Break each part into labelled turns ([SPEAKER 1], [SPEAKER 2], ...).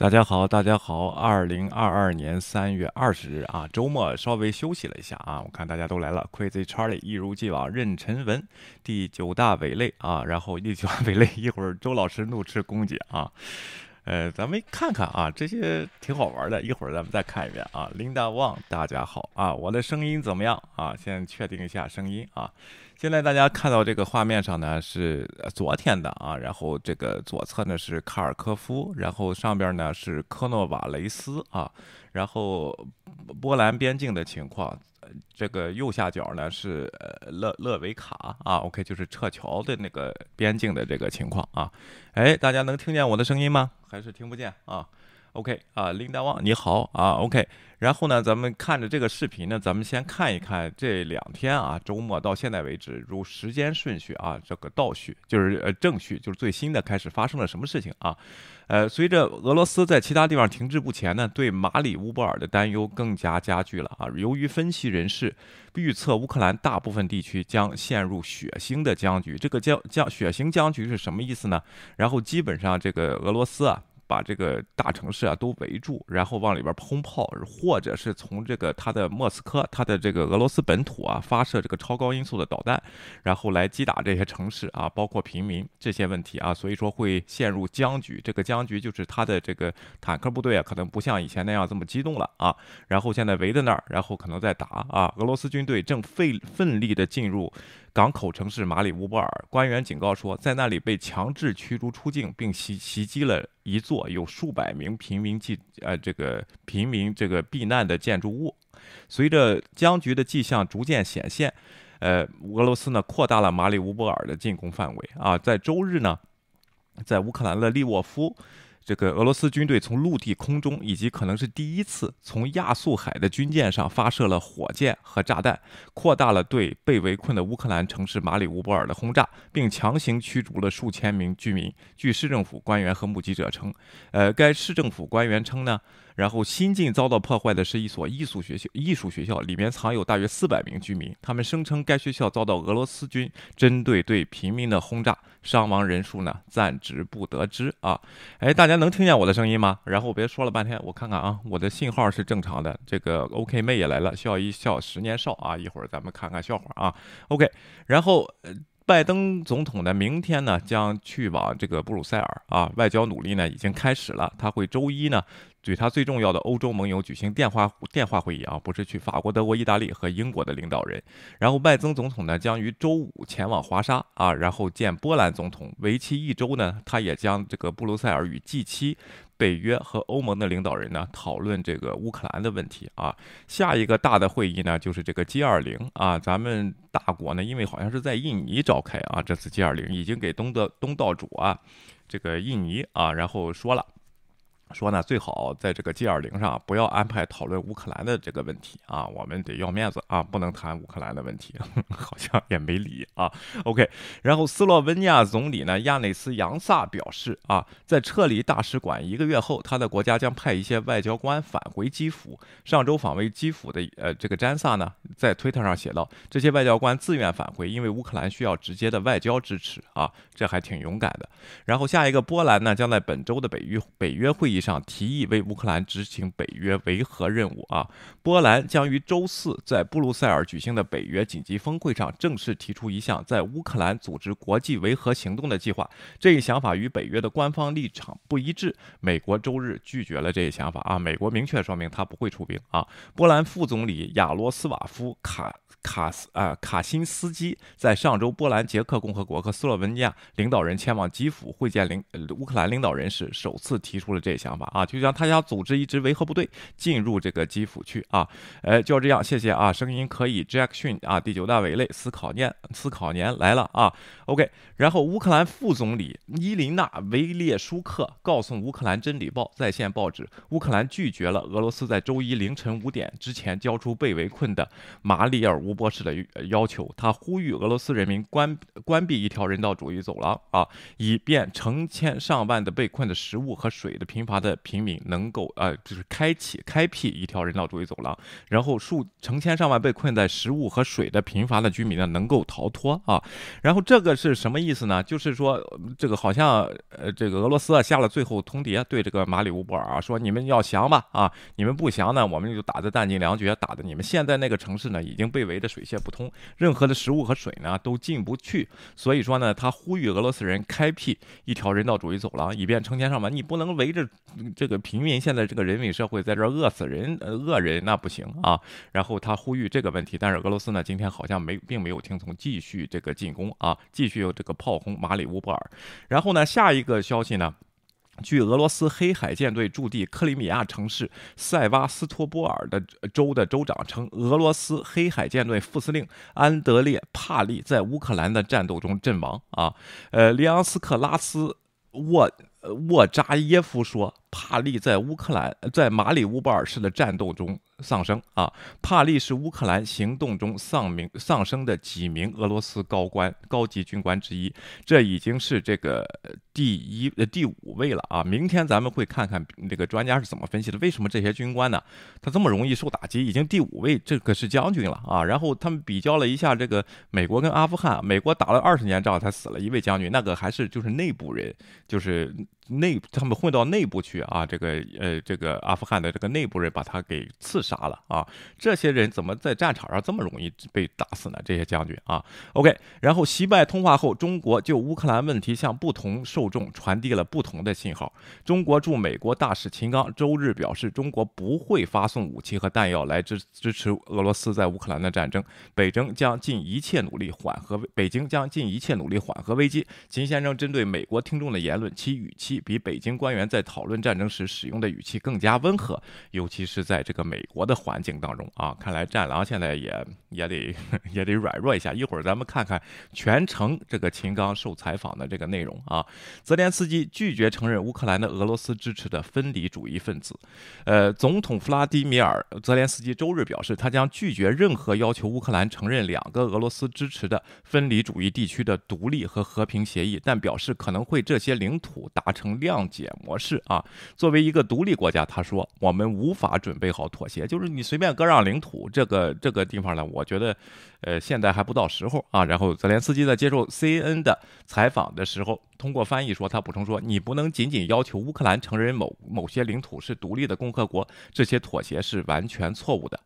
[SPEAKER 1] 大家好，大家好，二零二二年三月二十日啊，周末稍微休息了一下啊，我看大家都来了，Crazy Charlie 一如既往，任晨文第九大伪类啊，然后第九大伪类，一会儿周老师怒斥公姐啊，呃，咱们看看啊，这些挺好玩的，一会儿咱们再看一遍啊，Linda Wang，大家好啊，我的声音怎么样啊？先确定一下声音啊。现在大家看到这个画面上呢是昨天的啊，然后这个左侧呢是卡尔科夫，然后上边呢是科诺瓦雷斯啊，然后波兰边境的情况，这个右下角呢是勒勒维卡啊，OK 就是撤侨的那个边境的这个情况啊，哎，大家能听见我的声音吗？还是听不见啊？OK 啊，林大旺你好啊，OK。然后呢，咱们看着这个视频呢，咱们先看一看这两天啊，周末到现在为止，如时间顺序啊，这个倒序就是呃正序，就是最新的开始发生了什么事情啊？呃，随着俄罗斯在其他地方停滞不前呢，对马里乌波尔的担忧更加加剧了啊。由于分析人士预测乌克兰大部分地区将陷入血腥的僵局，这个僵僵血腥僵局是什么意思呢？然后基本上这个俄罗斯啊。把这个大城市啊都围住，然后往里边儿轰炮，或者是从这个他的莫斯科，他的这个俄罗斯本土啊发射这个超高音速的导弹，然后来击打这些城市啊，包括平民这些问题啊，所以说会陷入僵局。这个僵局就是他的这个坦克部队啊，可能不像以前那样这么激动了啊。然后现在围在那儿，然后可能在打啊。俄罗斯军队正费奋力的进入。港口城市马里乌波尔，官员警告说，在那里被强制驱逐出境，并袭袭击了一座有数百名平民记呃这个平民这个避难的建筑物。随着僵局的迹象逐渐显现，呃，俄罗斯呢扩大了马里乌波尔的进攻范围啊，在周日呢，在乌克兰的利沃夫。这个俄罗斯军队从陆地、空中，以及可能是第一次从亚速海的军舰上发射了火箭和炸弹，扩大了对被围困的乌克兰城市马里乌波尔的轰炸，并强行驱逐了数千名居民。据市政府官员和目击者称，呃，该市政府官员称呢。然后新近遭到破坏的是一所艺术学校，艺术学校里面藏有大约四百名居民。他们声称该学校遭到俄罗斯军针对对平民的轰炸，伤亡人数呢暂时不得知啊。哎，大家能听见我的声音吗？然后别说了半天，我看看啊，我的信号是正常的。这个 OK 妹也来了，笑一笑十年少啊。一会儿咱们看看笑话啊。OK，然后。拜登总统呢，明天呢将去往这个布鲁塞尔啊，外交努力呢已经开始了。他会周一呢，与他最重要的欧洲盟友举行电话电话会议啊，不是去法国、德国、意大利和英国的领导人。然后拜登总统呢将于周五前往华沙啊，然后见波兰总统，为期一周呢，他也将这个布鲁塞尔与 G7。北约和欧盟的领导人呢，讨论这个乌克兰的问题啊。下一个大的会议呢，就是这个 G20 啊。咱们大国呢，因为好像是在印尼召开啊，这次 G20 已经给东德东道主啊，这个印尼啊，然后说了。说呢，最好在这个 G 二零上不要安排讨论乌克兰的这个问题啊，我们得要面子啊，不能谈乌克兰的问题，好像也没理啊。OK，然后斯洛文尼亚总理呢亚内斯扬萨表示啊，在撤离大使馆一个月后，他的国家将派一些外交官返回基辅。上周访问基辅的呃这个詹萨呢，在推特上写道，这些外交官自愿返回，因为乌克兰需要直接的外交支持啊，这还挺勇敢的。然后下一个波兰呢，将在本周的北约北约会议。上提议为乌克兰执行北约维和任务啊！波兰将于周四在布鲁塞尔举行的北约紧急峰会上正式提出一项在乌克兰组织国际维和行动的计划。这一想法与北约的官方立场不一致。美国周日拒绝了这一想法啊！美国明确说明他不会出兵啊！波兰副总理亚罗斯瓦夫卡卡斯啊卡辛斯基在上周波兰、捷克共和国和斯洛文尼亚领导人前往基辅会见领乌克兰领导人时，首次提出了这项想。法啊，就像他想组织一支维和部队进入这个基辅去啊，哎，就这样，谢谢啊，声音可以，Jack 逊啊，第九大伪类思考年思考年来了啊，OK，然后乌克兰副总理伊琳娜维列舒克告诉乌克兰真理报在线报纸，乌克兰拒绝了俄罗斯在周一凌晨五点之前交出被围困的马里尔乌波士的要求，他呼吁俄罗斯人民关关闭一条人道主义走廊啊，以便成千上万的被困的食物和水的频繁。的平民能够呃，就是开启开辟一条人道主义走廊，然后数成千上万被困在食物和水的贫乏的居民呢能够逃脱啊。然后这个是什么意思呢？就是说这个好像呃，这个俄罗斯啊下了最后通牒，对这个马里乌波尔啊说你们要降吧啊，你们不降呢，我们就打得弹尽粮绝，打的你们现在那个城市呢已经被围得水泄不通，任何的食物和水呢都进不去。所以说呢，他呼吁俄罗斯人开辟一条人道主义走廊，以便成千上万。你不能围着这个平民，现在这个人民社会在这儿饿死人、饿人，那不行啊。然后他呼吁这个问题，但是俄罗斯呢，今天好像没并没有听从，继续这个进攻啊，继续有这个炮轰马里乌波尔。然后呢，下一个消息呢？据俄罗斯黑海舰队驻地克里米亚城市塞瓦斯托波尔的州的州长称，俄罗斯黑海舰队副司令安德烈帕利在乌克兰的战斗中阵亡。啊，呃，里昂斯克拉斯沃呃沃扎耶夫说，帕利在乌克兰在马里乌波尔市的战斗中。丧生啊！帕利是乌克兰行动中丧命丧生的几名俄罗斯高官、高级军官之一，这已经是这个第一呃第五位了啊！明天咱们会看看这个专家是怎么分析的，为什么这些军官呢，他这么容易受打击？已经第五位，这个是将军了啊！然后他们比较了一下这个美国跟阿富汗，美国打了二十年仗才死了一位将军，那个还是就是内部人，就是内他们混到内部去啊！这个呃这个阿富汗的这个内部人把他给刺杀。了啊！这些人怎么在战场上这么容易被打死呢？这些将军啊，OK。然后习拜通话后，中国就乌克兰问题向不同受众传递了不同的信号。中国驻美国大使秦刚周日表示，中国不会发送武器和弹药来支支持俄罗斯在乌克兰的战争。北征将尽一切努力缓和北京将尽一切努力缓和危机。秦先生针对美国听众的言论，其语气比北京官员在讨论战争时使用的语气更加温和，尤其是在这个美国。的环境当中啊，看来战狼现在也也得 也得软弱一下。一会儿咱们看看全程这个秦刚受采访的这个内容啊。泽连斯基拒绝承认乌克兰的俄罗斯支持的分离主义分子。呃，总统弗拉迪米尔·泽连斯基周日表示，他将拒绝任何要求乌克兰承认两个俄罗斯支持的分离主义地区的独立和和平协议，但表示可能会这些领土达成谅解模式啊。作为一个独立国家，他说，我们无法准备好妥协。就是你随便割让领土，这个这个地方呢，我觉得，呃，现在还不到时候啊。然后泽连斯基在接受 CNN 的采访的时候，通过翻译说，他补充说，你不能仅仅要求乌克兰承认某某些领土是独立的共和国，这些妥协是完全错误的。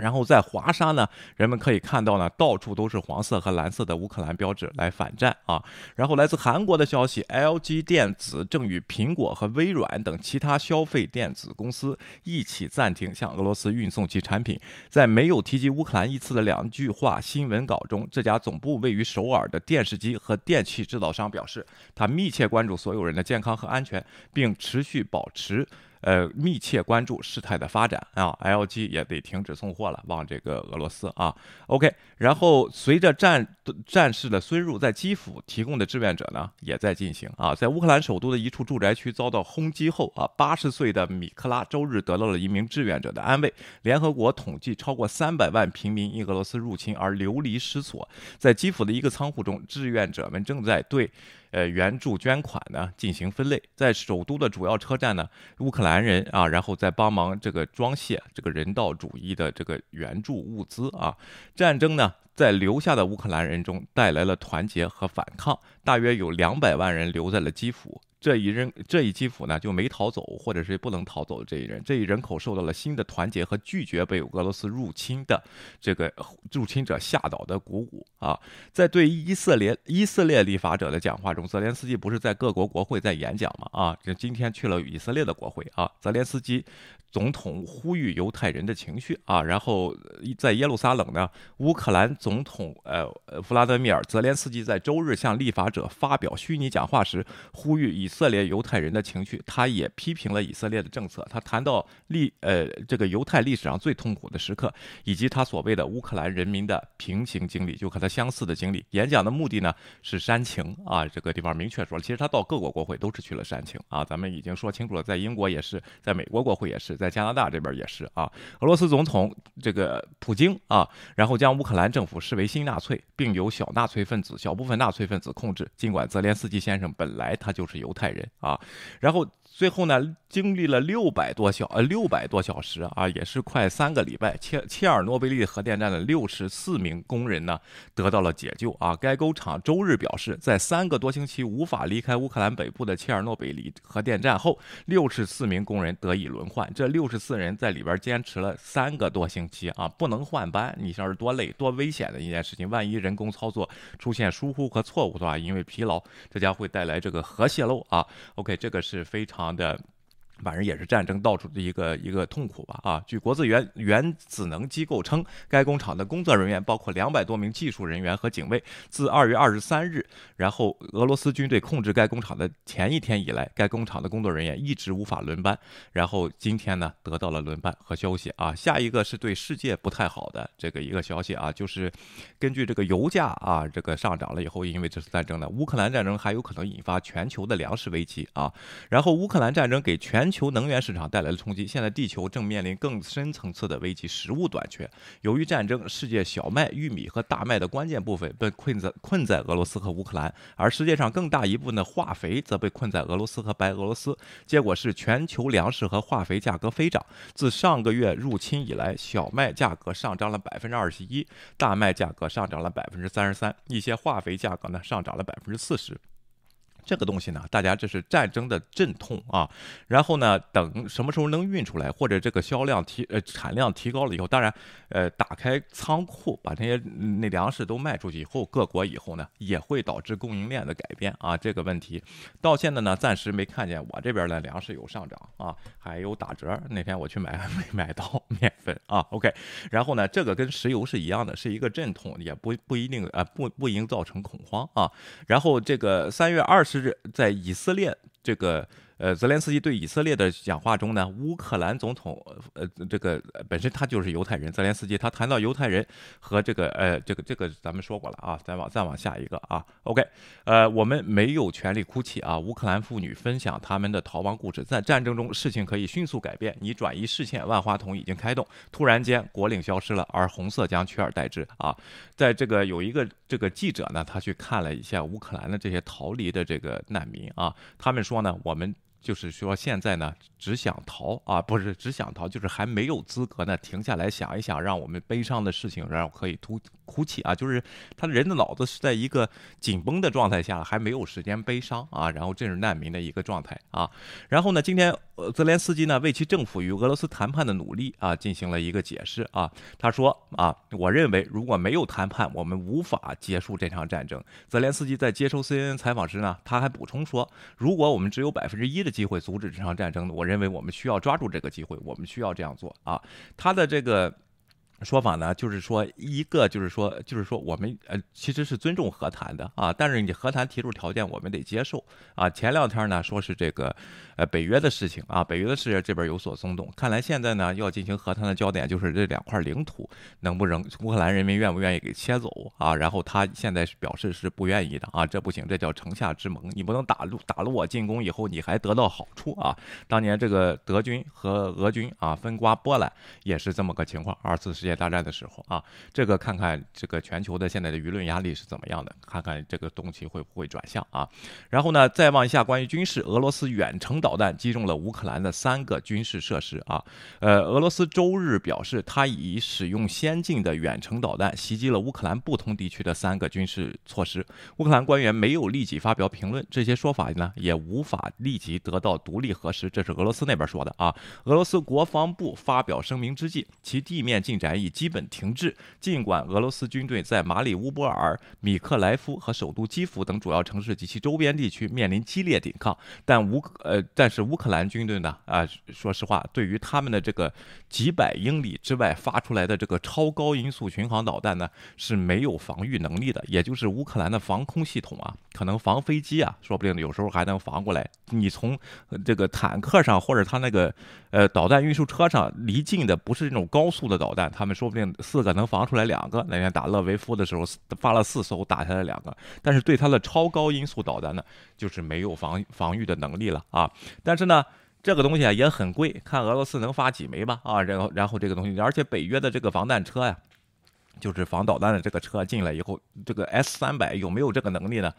[SPEAKER 1] 然后在华沙呢，人们可以看到呢，到处都是黄色和蓝色的乌克兰标志来反战啊。然后来自韩国的消息，LG 电子正与苹果和微软等其他消费电子公司一起暂停向俄罗斯运送其产品。在没有提及乌克兰一词的两句话新闻稿中，这家总部位于首尔的电视机和电器制造商表示，他密切关注所有人的健康和安全，并持续保持。呃，密切关注事态的发展啊，LG 也得停止送货了，往这个俄罗斯啊。OK，然后随着战战事的深入，在基辅提供的志愿者呢也在进行啊。在乌克兰首都的一处住宅区遭到轰击后啊，八十岁的米克拉周日得到了一名志愿者的安慰。联合国统计，超过三百万平民因俄罗斯入侵而流离失所，在基辅的一个仓库中，志愿者们正在对。呃，援助捐款呢进行分类，在首都的主要车站呢，乌克兰人啊，然后再帮忙这个装卸这个人道主义的这个援助物资啊。战争呢，在留下的乌克兰人中带来了团结和反抗，大约有两百万人留在了基辅。这一人这一基辅呢就没逃走，或者是不能逃走的这一人，这一人口受到了新的团结和拒绝被俄罗斯入侵的这个入侵者吓倒的鼓舞啊！在对以色列以色列立法者的讲话中，泽连斯基不是在各国国会在演讲吗？啊，这今天去了以色列的国会啊，泽连斯基。总统呼吁犹太人的情绪啊，然后在耶路撒冷呢，乌克兰总统呃呃弗拉德米尔泽连斯基在周日向立法者发表虚拟讲话时，呼吁以色列犹太人的情绪。他也批评了以色列的政策。他谈到历呃这个犹太历史上最痛苦的时刻，以及他所谓的乌克兰人民的平行经历，就和他相似的经历。演讲的目的呢是煽情啊，这个地方明确说了，其实他到各国国会都是去了煽情啊。咱们已经说清楚了，在英国也是，在美国国会也是。在加拿大这边也是啊，俄罗斯总统这个普京啊，然后将乌克兰政府视为新纳粹，并由小纳粹分子、小部分纳粹分子控制。尽管泽连斯基先生本来他就是犹太人啊，然后最后呢，经历了六百多小呃六百多小时啊，也是快三个礼拜，切切尔诺贝利核电站的六十四名工人呢得到了解救啊。该工厂周日表示，在三个多星期无法离开乌克兰北部的切尔诺贝利核电站后，六十四名工人得以轮换。这六十四人在里边坚持了三个多星期啊，不能换班，你像是多累多危险的一件事情。万一人工操作出现疏忽和错误的话，因为疲劳，这将会带来这个核泄漏啊。OK，这个是非常。的。反正也是战争到处的一个一个痛苦吧啊！据国资原原子能机构称，该工厂的工作人员包括两百多名技术人员和警卫。自二月二十三日，然后俄罗斯军队控制该工厂的前一天以来，该工厂的工作人员一直无法轮班。然后今天呢，得到了轮班和消息啊。下一个是对世界不太好的这个一个消息啊，就是根据这个油价啊这个上涨了以后，因为这次战争呢，乌克兰战争还有可能引发全球的粮食危机啊。然后乌克兰战争给全全球能源市场带来了冲击，现在地球正面临更深层次的危机——食物短缺。由于战争，世界小麦、玉米和大麦的关键部分被困在困在俄罗斯和乌克兰，而世界上更大一部分的化肥则被困在俄罗斯和白俄罗斯。结果是全球粮食和化肥价格飞涨。自上个月入侵以来，小麦价格上涨了百分之二十一，大麦价格上涨了百分之三十三，一些化肥价格呢上涨了百分之四十。这个东西呢，大家这是战争的阵痛啊。然后呢，等什么时候能运出来，或者这个销量提呃产量提高了以后，当然呃打开仓库把那些那粮食都卖出去以后，各国以后呢也会导致供应链的改变啊。这个问题到现在呢暂时没看见我这边的粮食有上涨啊，还有打折。那天我去买没买到面粉啊。OK，然后呢，这个跟石油是一样的，是一个阵痛，也不不一定呃不不应造成恐慌啊。然后这个三月二十。是在以色列这个。呃，泽连斯基对以色列的讲话中呢，乌克兰总统呃这个本身他就是犹太人，泽连斯基他谈到犹太人和这个呃这个这个咱们说过了啊，再往再往下一个啊，OK，呃我们没有权利哭泣啊，乌克兰妇女分享他们的逃亡故事，在战争中事情可以迅速改变，你转移视线，万花筒已经开动，突然间国领消失了，而红色将取而代之啊，在这个有一个这个记者呢，他去看了一下乌克兰的这些逃离的这个难民啊，他们说呢，我们。就是说，现在呢，只想逃啊，不是只想逃，就是还没有资格呢，停下来想一想，让我们悲伤的事情，然后可以突哭泣啊，就是他人的脑子是在一个紧绷的状态下，还没有时间悲伤啊，然后这是难民的一个状态啊，然后呢，今天。泽连斯基呢为其政府与俄罗斯谈判的努力啊进行了一个解释啊，他说啊，我认为如果没有谈判，我们无法结束这场战争。泽连斯基在接受 CNN 采访时呢，他还补充说，如果我们只有百分之一的机会阻止这场战争的，我认为我们需要抓住这个机会，我们需要这样做啊。他的这个。说法呢，就是说一个就是说就是说我们呃其实是尊重和谈的啊，但是你和谈提出条件，我们得接受啊。前两天呢说是这个呃北约的事情啊，北约的事这边有所松动，看来现在呢要进行和谈的焦点就是这两块领土能不能乌克兰人民愿不愿意给切走啊？然后他现在是表示是不愿意的啊，这不行，这叫城下之盟，你不能打入打了我进攻以后你还得到好处啊。当年这个德军和俄军啊分瓜波兰也是这么个情况，二次世界。大战的时候啊，这个看看这个全球的现在的舆论压力是怎么样的，看看这个东西会不会转向啊。然后呢，再往下关于军事，俄罗斯远程导弹击中了乌克兰的三个军事设施啊。呃，俄罗斯周日表示，他已使用先进的远程导弹袭击了乌克兰不同地区的三个军事措施。乌克兰官员没有立即发表评论，这些说法呢也无法立即得到独立核实。这是俄罗斯那边说的啊。俄罗斯国防部发表声明之际，其地面进展已基本停滞。尽管俄罗斯军队在马里乌波尔、米克莱夫和首都基辅等主要城市及其周边地区面临激烈抵抗，但乌呃，但是乌克兰军队呢啊，说实话，对于他们的这个几百英里之外发出来的这个超高音速巡航导弹呢，是没有防御能力的。也就是乌克兰的防空系统啊，可能防飞机啊，说不定有时候还能防过来。你从这个坦克上或者他那个呃导弹运输车上离近的不是这种高速的导弹，他们说不定四个能防出来两个。那天打勒维夫的时候发了四艘，打下来两个。但是对他的超高音速导弹呢，就是没有防防御的能力了啊。但是呢，这个东西啊也很贵，看俄罗斯能发几枚吧啊。然后然后这个东西，而且北约的这个防弹车呀。就是防导弹的这个车进来以后，这个 S 三百有没有这个能力呢？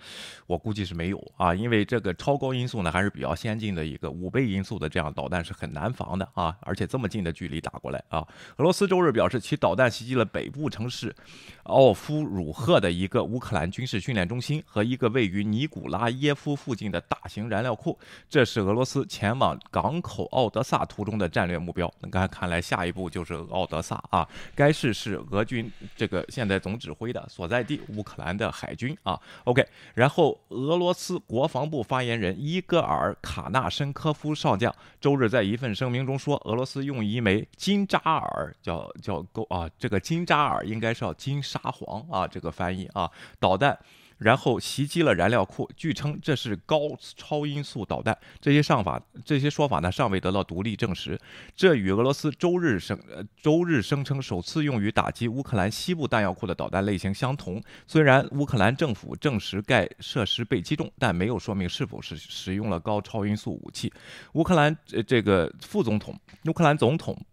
[SPEAKER 1] 我估计是没有啊，因为这个超高音速呢还是比较先进的一个五倍音速的这样导弹是很难防的啊，而且这么近的距离打过来啊。俄罗斯周日表示，其导弹袭击了北部城市奥夫鲁赫的一个乌克兰军事训练中心和一个位于尼古拉耶夫附近的大型燃料库，这是俄罗斯前往港口奥德萨途中的战略目标。那刚才看来下一步就是奥德萨啊，该市是俄军。这个现在总指挥的所在地，乌克兰的海军啊，OK。然后俄罗斯国防部发言人伊戈尔卡纳申科夫少将周日在一份声明中说，俄罗斯用一枚金扎尔叫叫够啊，这个金扎尔应该是叫金沙皇啊，这个翻译啊，导弹。然后袭击了燃料库，据称这是高超音速导弹。这些上法，这些说法呢尚未得到独立证实。这与俄罗斯周日声呃周日声称首次用于打击乌克兰西部弹药库的导弹类型相同。虽然乌克兰政府证实该设施被击中，但没有说明是否是使用了高超音速武器。乌克兰呃这个副总统，乌克兰总统。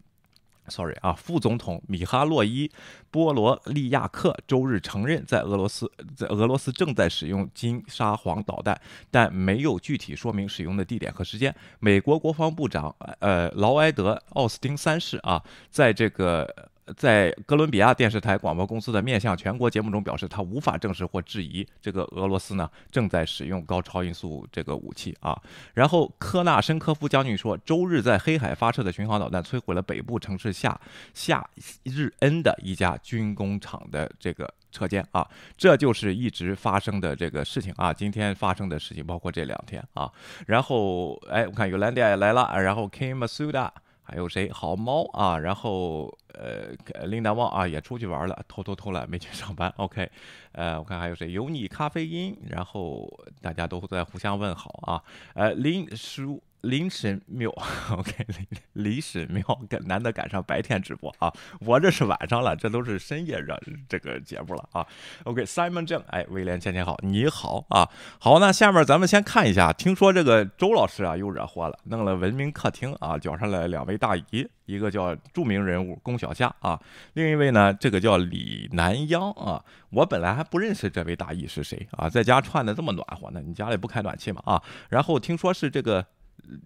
[SPEAKER 1] Sorry 啊，副总统米哈洛伊·波罗利亚克周日承认，在俄罗斯，在俄罗斯正在使用金沙皇导弹，但没有具体说明使用的地点和时间。美国国防部长呃劳埃德·奥斯汀三世啊，在这个。在哥伦比亚电视台广播公司的面向全国节目中表示，他无法证实或质疑这个俄罗斯呢正在使用高超音速这个武器啊。然后科纳申科夫将军说，周日在黑海发射的巡航导弹摧毁了北部城市夏夏日恩的一家军工厂的这个车间啊。这就是一直发生的这个事情啊。今天发生的事情包括这两天啊。然后哎，我看有兰迪亚来了，然后 Kim Masuda。还有谁？好猫啊，然后呃，琳达旺啊也出去玩了，偷偷偷懒没去上班。OK，呃，我看还有谁？有你咖啡因，然后大家都在互相问好啊。呃，林叔。林神庙，OK，林神庙赶难得赶上白天直播啊，我这是晚上了，这都是深夜热这个节目了啊。OK，Simon 郑，哎，威廉倩倩好，你好啊，好，那下面咱们先看一下，听说这个周老师啊又惹祸了，弄了文明客厅啊，叫上了两位大姨，一个叫著名人物龚小夏啊，另一位呢这个叫李南央啊，我本来还不认识这位大姨是谁啊，在家穿的这么暖和呢，你家里不开暖气吗啊？然后听说是这个。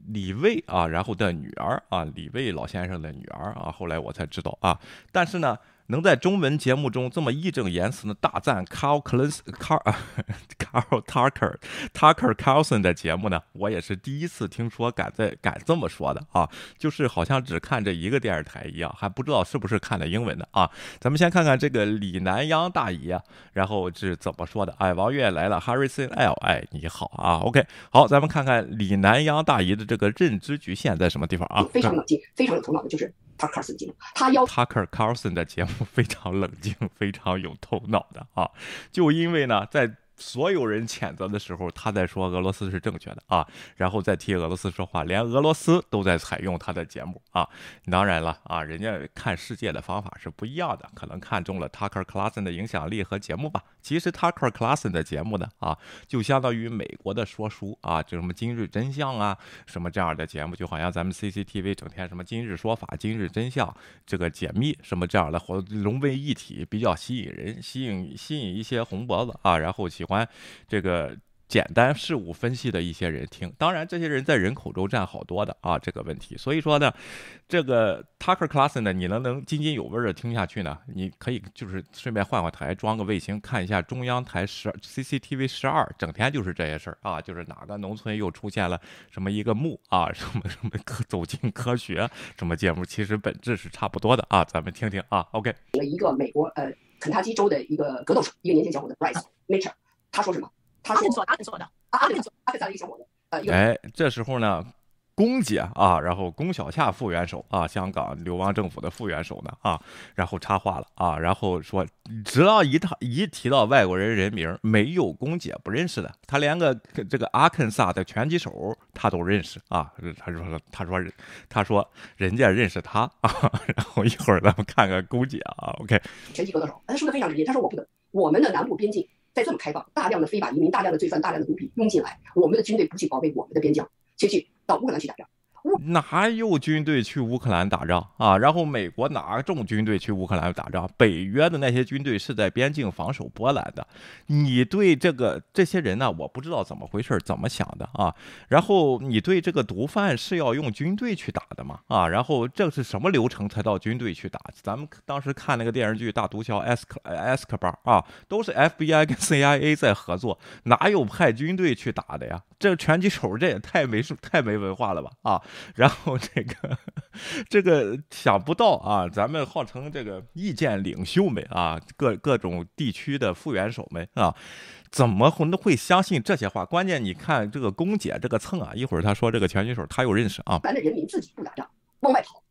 [SPEAKER 1] 李卫啊，然后的女儿啊，李卫老先生的女儿啊，后来我才知道啊，但是呢。能在中文节目中这么义正言辞的大赞 Carl Clens Carl Carl Tucker Tucker Carlson 的节目呢，我也是第一次听说敢在敢这么说的啊，就是好像只看这一个电视台一样，还不知道是不是看的英文的啊。咱们先看看这个李南央大姨啊，然后是怎么说的？哎，王月来了，Harrison L，哎，你好啊，OK，好，咱们看看李南央大姨的这个认知局限在什么地方啊？
[SPEAKER 2] 非常冷静，非常有头脑的，就是。塔克尔森节目，他要
[SPEAKER 1] Tucker Carlson 的节目非常冷静，非常有头脑的啊，就因为呢，在。所有人谴责的时候，他在说俄罗斯是正确的啊，然后再替俄罗斯说话，连俄罗斯都在采用他的节目啊。当然了啊，人家看世界的方法是不一样的，可能看中了 Tucker Carlson 的影响力和节目吧。其实 Tucker Carlson 的节目呢啊，就相当于美国的说书啊，就什么今日真相啊，什么这样的节目，就好像咱们 CCTV 整天什么今日说法、今日真相这个解密什么这样的，活融为一体，比较吸引人，吸引吸引一些红脖子啊，然后喜欢完这个。简单事物分析的一些人听，当然这些人在人口中占好多的啊，这个问题。所以说呢，这个 Tucker c l a s s o n 呢，你能能津津有味的听下去呢？你可以就是顺便换换台，装个卫星看一下中央台十 CCTV 十二，整天就是这些事儿啊，就是哪个农村又出现了什么一个墓啊，什么什么科走进科学什么节目，其实本质是差不多的啊，咱们听听啊。OK，
[SPEAKER 2] 一个美国呃肯塔基州的一个格斗手，一个年轻小伙子 Bryce Mitchell，他说什么？他说做，他是做的，阿肯做，阿肯做的一小伙子。
[SPEAKER 1] 哎，这时候呢，龚姐啊，然后龚小夏副元首啊，香港流亡政府的副元首呢啊，然后插话了啊，然后说，只要一他一提到外国人人名，没有龚姐不认识的，他连个这个阿肯萨的拳击手他都认识啊。他说，他说，他说人家认识他 啊。然后一会儿咱们看看龚姐啊，OK。
[SPEAKER 2] 拳击格斗手，他说的非常直接，他说我不懂，我们的南部边境。在这么开放，大量的非法移民、大量的罪犯、大量的毒品涌进来，我们的军队不去保卫我们的边疆，却去到乌克兰去打仗。
[SPEAKER 1] 哪有军队去乌克兰打仗啊？然后美国哪种军队去乌克兰打仗？北约的那些军队是在边境防守波兰的。你对这个这些人呢？我不知道怎么回事，怎么想的啊？然后你对这个毒贩是要用军队去打的吗？啊？然后这是什么流程才到军队去打？咱们当时看那个电视剧《大毒枭》S 克 S 克巴啊，都是 FBI 跟 CIA 在合作，哪有派军队去打的呀？这拳击手这也太没太没文化了吧啊！然后这个这个想不到啊，咱们号称这个意见领袖们啊，各各种地区的副元首们啊，怎么会会相信这些话？关键你看这个龚姐这个蹭啊，一会儿她说这个拳击手她又认识啊，
[SPEAKER 2] 咱的人民自己不打仗，往外跑。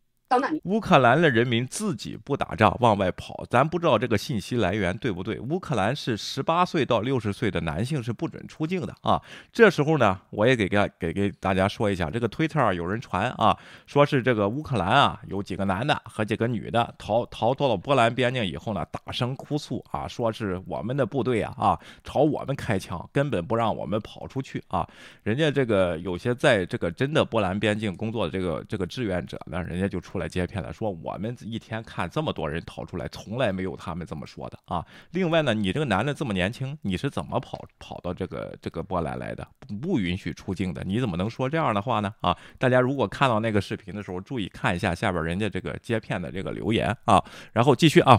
[SPEAKER 1] 乌克兰的人民自己不打仗，往外跑，咱不知道这个信息来源对不对。乌克兰是十八岁到六十岁的男性是不准出境的啊。这时候呢，我也给给给给大家说一下，这个推特有人传啊，说是这个乌克兰啊有几个男的和几个女的逃逃到了波兰边境以后呢，大声哭诉啊，说是我们的部队啊啊朝我们开枪，根本不让我们跑出去啊。人家这个有些在这个真的波兰边境工作的这个这个志愿者呢，人家就出来。来接片了，说我们一天看这么多人逃出来，从来没有他们这么说的啊。另外呢，你这个男的这么年轻，你是怎么跑跑到这个这个波兰来的？不允许出境的，你怎么能说这样的话呢？啊，大家如果看到那个视频的时候，注意看一下下边人家这个接片的这个留言啊，然后继续啊。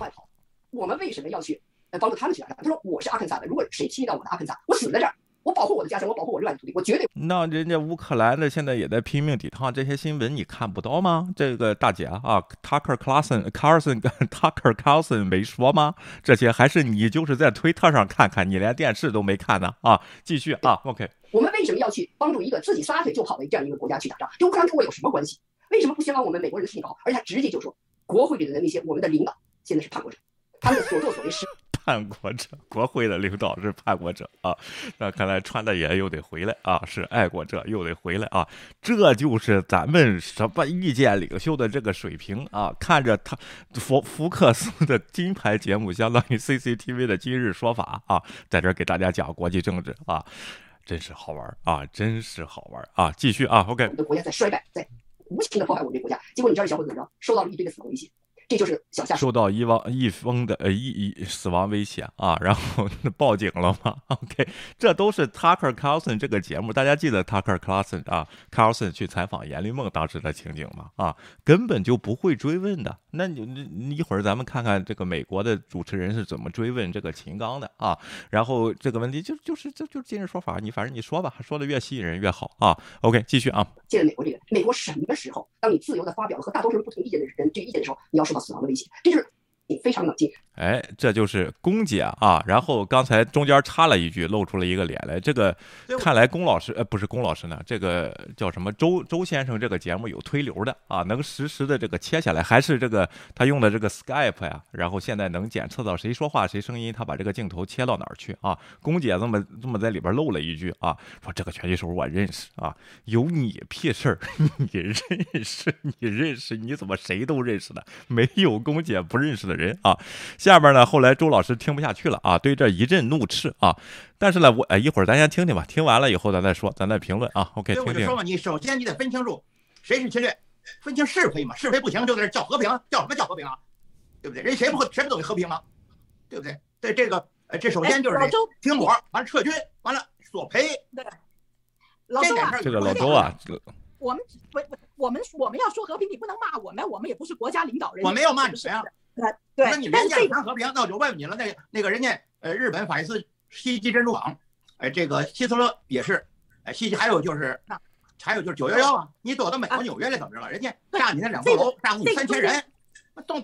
[SPEAKER 2] 我们为什么要去帮助他们去打仗？他说我是阿肯萨的，如果谁侵到我的阿肯萨，我死在这儿。我保护我的家乡，我保护我热爱的土地，我绝对。
[SPEAKER 1] 那人家乌克兰的现在也在拼命抵抗，这些新闻你看不到吗？这个大姐啊，Tucker Carlson，Carlson 跟 Tucker Carlson 没说吗？这些还是你就是在推特上看看，你连电视都没看呢啊！继续啊，OK。
[SPEAKER 2] 我们为什么要去帮助一个自己撒腿就跑的这样一个国家去打仗？这乌克兰跟我有什么关系？为什么不先把我们美国人的事情搞好？而且他直接就说，国会里的那些我们的领导现在是叛国者，他们的所作所为是。
[SPEAKER 1] 叛国者，国会的领导是叛国者啊！那看来穿的也又得回来啊，是爱国者又得回来啊！这就是咱们什么意见领袖的这个水平啊！看着他福福克斯的金牌节目，相当于 CCTV 的今日说法啊，在这给大家讲国际政治啊，真是好玩啊，真是好玩啊！继续啊，OK。
[SPEAKER 2] 我们的国家在衰败，在无情的破坏我们的国家，结果你知道小伙子怎么着？受到了一堆的死亡威胁。这就是小夏
[SPEAKER 1] 受到一汪一封的呃一一死亡威胁啊，然后报警了吗？OK，这都是 Tucker Carlson 这个节目，大家记得 Tucker Carlson 啊，Carlson 去采访阎立梦当时的情景吗？啊，根本就不会追问的。那你你一会儿咱们看看这个美国的主持人是怎么追问这个秦刚的啊？然后这个问题就就是就就是今日说法，你反正你说吧，说的越吸引人越好啊。OK，继续啊。
[SPEAKER 2] 借着美国这个，美国什么时候当你自由的发表了和大多数人不同意见的人这个意见的时候，你要受到死亡的威胁，这是你非常冷静。
[SPEAKER 1] 哎，这就是龚姐啊。然后刚才中间插了一句，露出了一个脸来。这个看来龚老师，呃，不是龚老师呢，这个叫什么周周先生？这个节目有推流的啊，能实时的这个切下来，还是这个他用的这个 Skype 呀？然后现在能检测到谁说话谁声音，他把这个镜头切到哪儿去啊？龚姐这么这么在里边露了一句啊，说这个拳击手我认识啊，有你屁事儿？你认识？你认识？你怎么谁都认识的？没有龚姐不认识的人啊？下边呢？后来周老师听不下去了啊，对这一阵怒斥啊。但是呢，我哎，一会儿咱先听听吧，听完了以后咱再说，咱再评论啊。OK，听听。我
[SPEAKER 3] 就说嘛，你首先你得分清楚谁是侵略，分清是非嘛，是非不行就在这叫和平，叫什么叫和平啊？对不对？人谁不谁不等于和平吗？对不对？对这个，呃，这首先就是停火，完了撤军，完了索赔。
[SPEAKER 4] 对，老周啊，
[SPEAKER 1] 这个老周啊，
[SPEAKER 4] 我们不不，我们我们要说和平，你不能骂我们，我们也不是国家领导人。
[SPEAKER 3] 我没有骂你那你人家谈和平，那我就问问你了。那那个人家呃，日本法西斯袭击珍珠港，哎，这个希特勒也是，哎，袭击还有就是，还有就是九幺幺啊，你躲到美国纽约来怎么着了？人家炸你那两栋楼，炸死你三千人，动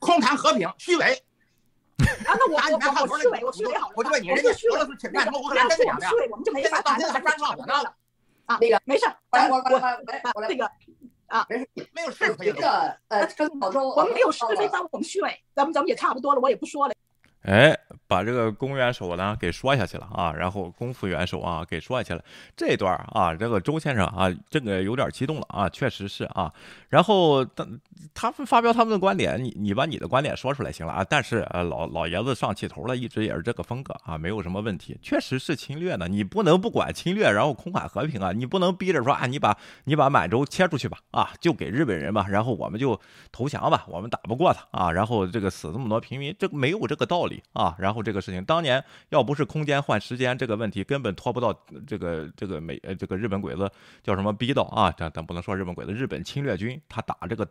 [SPEAKER 3] 空谈和平，虚伪。
[SPEAKER 4] 啊，那我 我我虚伪，我虚伪好。
[SPEAKER 3] 我就问你，人家俄罗斯侵占什么乌克兰？真的假的？
[SPEAKER 4] 虚伪，我们就没法谈了。
[SPEAKER 3] 还说我呢？
[SPEAKER 4] 啊，那个没事，
[SPEAKER 2] 我我我我
[SPEAKER 4] 那个。啊，
[SPEAKER 3] 没有是非
[SPEAKER 2] 的，呃，跟老周，
[SPEAKER 4] 我们没有是非，但我们虚伪，咱们咱们也差不多了，我也不说了。
[SPEAKER 1] 哎，把这个公元首呢给说下去了啊，然后功夫元首啊给说下去了。这段啊，这个周先生啊，这个有点激动了啊，确实是啊。然后他他们发表他们的观点，你你把你的观点说出来行了啊。但是呃，老老爷子上气头了，一直也是这个风格啊，没有什么问题。确实是侵略呢，你不能不管侵略，然后空喊和平啊，你不能逼着说啊，你把你把满洲切出去吧啊，就给日本人吧，然后我们就投降吧，我们打不过他啊，然后这个死这么多平民，这没有这个道理啊。然后这个事情当年要不是空间换时间这个问题，根本拖不到这个这个美呃这个日本鬼子叫什么逼到啊，咱咱不能说日本鬼子，日本侵略军。他打这个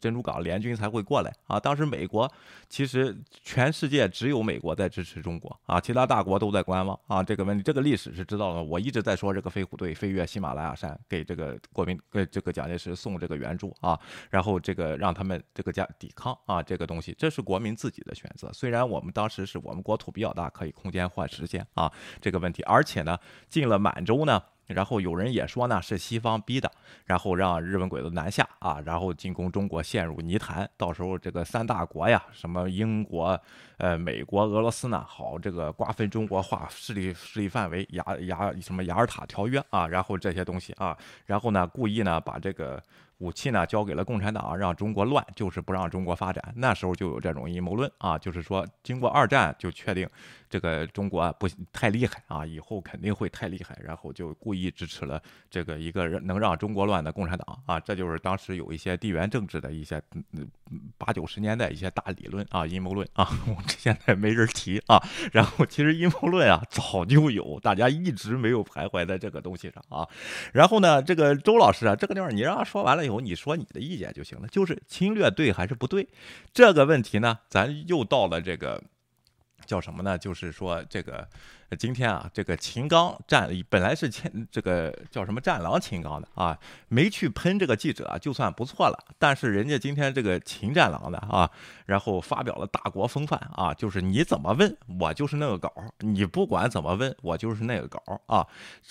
[SPEAKER 1] 珍珠港联军才会过来啊！当时美国其实全世界只有美国在支持中国啊，其他大国都在观望啊。这个问题，这个历史是知道的。我一直在说这个飞虎队飞越喜马拉雅山，给这个国民给这个蒋介石送这个援助啊，然后这个让他们这个加抵抗啊，这个东西这是国民自己的选择。虽然我们当时是我们国土比较大，可以空间换时间啊，这个问题，而且呢，进了满洲呢。然后有人也说呢，是西方逼的，然后让日本鬼子南下啊，然后进攻中国陷入泥潭，到时候这个三大国呀，什么英国、呃美国、俄罗斯呢，好这个瓜分中国，划势力势力范围，雅雅什么雅尔塔条约啊，然后这些东西啊，然后呢故意呢把这个。武器呢交给了共产党，让中国乱，就是不让中国发展。那时候就有这种阴谋论啊，就是说经过二战就确定这个中国不太厉害啊，以后肯定会太厉害，然后就故意支持了这个一个能让中国乱的共产党啊。这就是当时有一些地缘政治的一些八九十年代一些大理论啊，阴谋论啊，我现在没人提啊。然后其实阴谋论啊早就有，大家一直没有徘徊在这个东西上啊。然后呢，这个周老师啊，这个地方你让他说完了。有你说你的意见就行了，就是侵略对还是不对这个问题呢？咱又到了这个叫什么呢？就是说这个。今天啊，这个秦刚战本来是前这个叫什么战狼秦刚的啊，没去喷这个记者就算不错了。但是人家今天这个秦战狼的啊，然后发表了大国风范啊，就是你怎么问我就是那个稿，你不管怎么问我就是那个稿啊。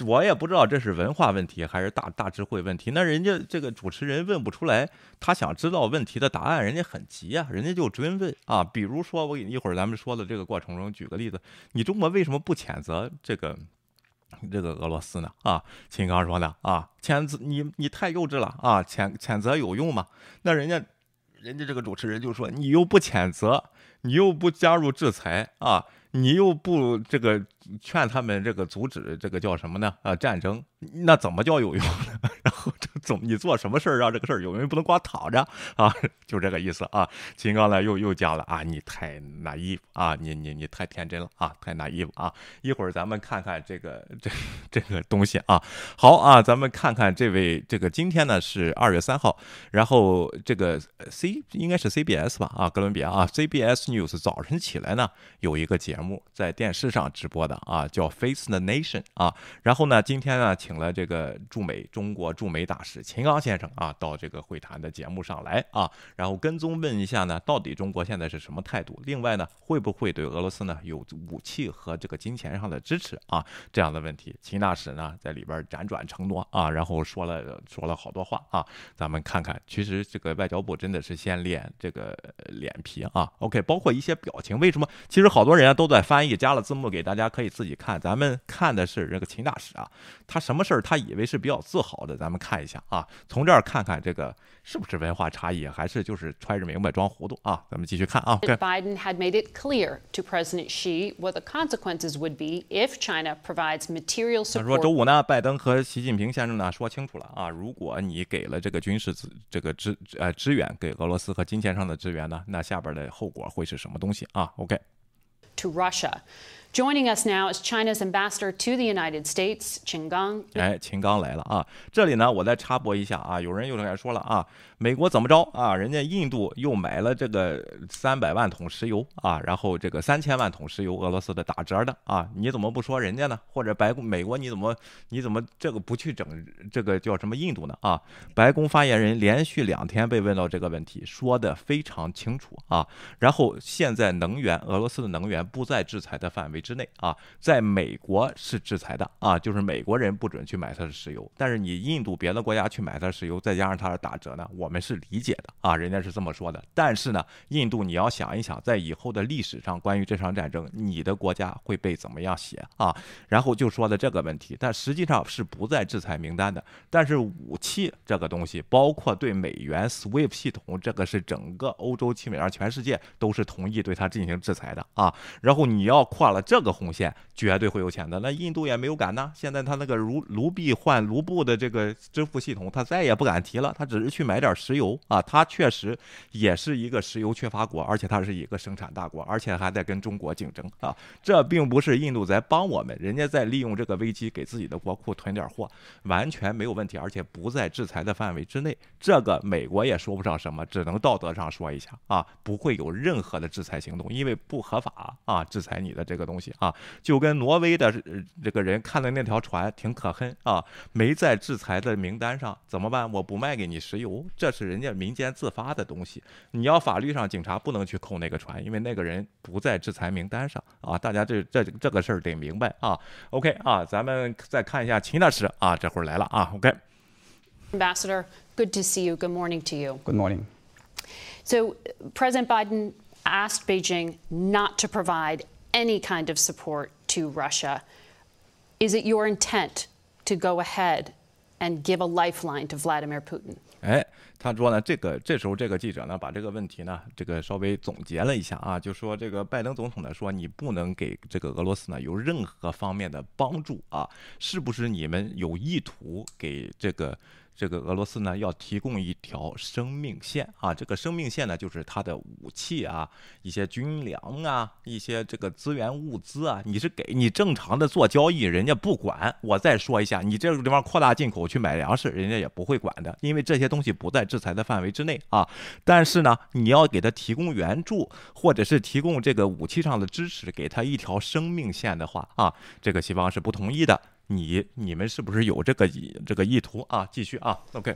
[SPEAKER 1] 我也不知道这是文化问题还是大大智慧问题。那人家这个主持人问不出来，他想知道问题的答案，人家很急啊，人家就追问啊。比如说我给一会儿咱们说的这个过程中举个例子，你中国为什么不谴责这个这个俄罗斯呢？啊，秦刚说的啊，谴责你你太幼稚了啊，谴谴责有用吗？那人家人家这个主持人就说，你又不谴责，你又不加入制裁啊，你又不这个劝他们这个阻止这个叫什么呢？啊，战争。那怎么叫有用呢？然后这怎么你做什么事儿让这个事儿有用？不能光躺着啊，就这个意思啊。金刚呢又又讲了啊，你太拿衣服啊，你你你太天真了啊，太拿衣服啊。一会儿咱们看看这个这这个东西啊。好啊，咱们看看这位这个今天呢是二月三号，然后这个 C 应该是 CBS 吧啊，哥伦比亚啊，CBS News 早晨起来呢有一个节目在电视上直播的啊，叫 Face the Nation 啊。然后呢今天呢请。了这个驻美中国驻美大使秦刚先生啊，到这个会谈的节目上来啊，然后跟踪问一下呢，到底中国现在是什么态度？另外呢，会不会对俄罗斯呢有武器和这个金钱上的支持啊？这样的问题，秦大使呢在里边辗转承诺啊，然后说了说了好多话啊，咱们看看，其实这个外交部真的是先练这个脸皮啊。OK，包括一些表情，为什么？其实好多人啊都在翻译，加了字幕给大家可以自己看。咱们看的是这个秦大使啊，他什么？事儿他以为是比较自豪的，咱们看一下啊，从这儿看看这个是不是文化差异，还是就是揣着明白装糊涂啊？咱们继续看啊。
[SPEAKER 5] Biden had made it clear to President Xi what the consequences would be if China provides material support.
[SPEAKER 1] 他说周五呢，拜登和习近平先生呢说清楚了啊，如果你给了这个军事资这个支呃支援给俄罗斯和金钱上的支援呢，那下边的后果会是什么东西啊？OK。
[SPEAKER 5] To Russia. Joining us now is China's ambassador to the United States, Qin Gang.
[SPEAKER 1] 哎，秦刚来了啊！这里呢，我再插播一下啊，有人又来说了啊，美国怎么着啊？人家印度又买了这个三百万桶石油啊，然后这个三千万桶石油，俄罗斯的打折的啊，你怎么不说人家呢？或者白宫美国你怎么你怎么这个不去整这个叫什么印度呢？啊，白宫发言人连续两天被问到这个问题，说的非常清楚啊。然后现在能源，俄罗斯的能源不在制裁的范围。之内啊，在美国是制裁的啊，就是美国人不准去买它的石油，但是你印度别的国家去买它的石油，再加上它的打折呢，我们是理解的啊，人家是这么说的。但是呢，印度你要想一想，在以后的历史上，关于这场战争，你的国家会被怎么样写啊？然后就说的这个问题，但实际上是不在制裁名单的。但是武器这个东西，包括对美元 SWIFT 系统，这个是整个欧洲、七美元、全世界都是同意对它进行制裁的啊。然后你要跨了这这个红线，绝对会有钱的。那印度也没有敢呢。现在他那个卢卢币换卢布的这个支付系统，他再也不敢提了。他只是去买点石油啊。他确实也是一个石油缺乏国，而且他是一个生产大国，而且还在跟中国竞争啊。这并不是印度在帮我们，人家在利用这个危机给自己的国库囤点货，完全没有问题，而且不在制裁的范围之内。这个美国也说不上什么，只能道德上说一下啊，不会有任何的制裁行动，因为不合法啊，制裁你的这个东西啊，就跟挪威的这个人看的那条船挺可恨啊，没在制裁的名单上，怎么办？我不卖给你石油，这是人家民间自发的东西，你要法律上警察不能去扣那个船，因为那个人不在制裁名单上啊，大家这这这个事儿得明白啊。OK 啊，咱们再看一下秦大师啊，这会儿来了啊。OK。
[SPEAKER 5] Ambassador, good to see you. Good morning to you.
[SPEAKER 6] Good morning.
[SPEAKER 5] So, President Biden asked Beijing not to provide any kind of support to Russia. Is it your intent to go ahead and give a lifeline to Vladimir Putin?
[SPEAKER 1] 哎，他说呢，这个这时候这个记者呢，把这个问题呢，这个稍微总结了一下啊，就说这个拜登总统呢说，你不能给这个俄罗斯呢有任何方面的帮助啊，是不是你们有意图给这个？这个俄罗斯呢要提供一条生命线啊，这个生命线呢就是它的武器啊，一些军粮啊，一些这个资源物资啊，你是给你正常的做交易，人家不管。我再说一下，你这个地方扩大进口去买粮食，人家也不会管的，因为这些东西不在制裁的范围之内啊。但是呢，你要给他提供援助，或者是提供这个武器上的支持，给他一条生命线的话啊，这个西方是不同意的。你你们是不是有这个意这个意图啊？继续啊，OK。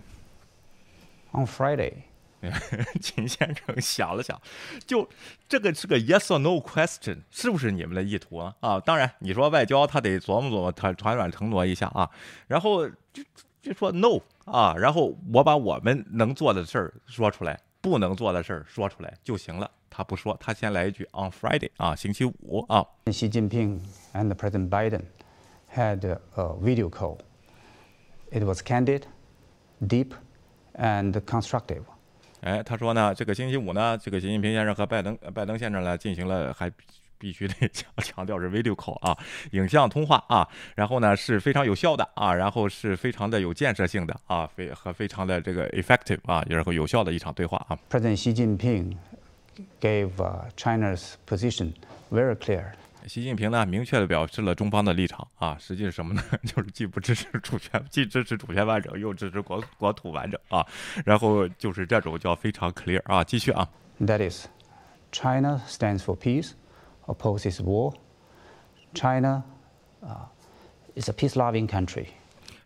[SPEAKER 6] On Friday,
[SPEAKER 1] 秦先生想了想，就这个是个 yes or no question，是不是你们的意图啊？啊，当然你说外交他得琢磨琢磨，他团软承诺一下啊，然后就就说 no 啊，然后我把我们能做的事儿说出来，不能做的事儿说出来就行了。他不说，他先来一句 on Friday 啊，星期五啊。
[SPEAKER 6] Xi Jinping and President Biden had a, a video call. It was candid, deep, and constructive.
[SPEAKER 1] 哎，他说呢，这个星期五呢，这个习近平先生和拜登拜登先生呢进行了还必须得强强调是 video call 啊，影像通话啊，然后呢是非常有效的啊，然后是非常的有建设性的啊，非和非常的这个 effective 啊，然后有效的一场对话啊。
[SPEAKER 6] President Xi Jinping gave uh, China's position very clear.
[SPEAKER 1] 习近平呢明确的表示了中方的立场啊，实际是什么呢？就是既不支持主权，既支持主权完整，又支持国国土完整啊，然后就是这种叫非常 clear 啊，继续啊。
[SPEAKER 6] That is, China stands for peace, opposes war. China uh, is a peace-loving country.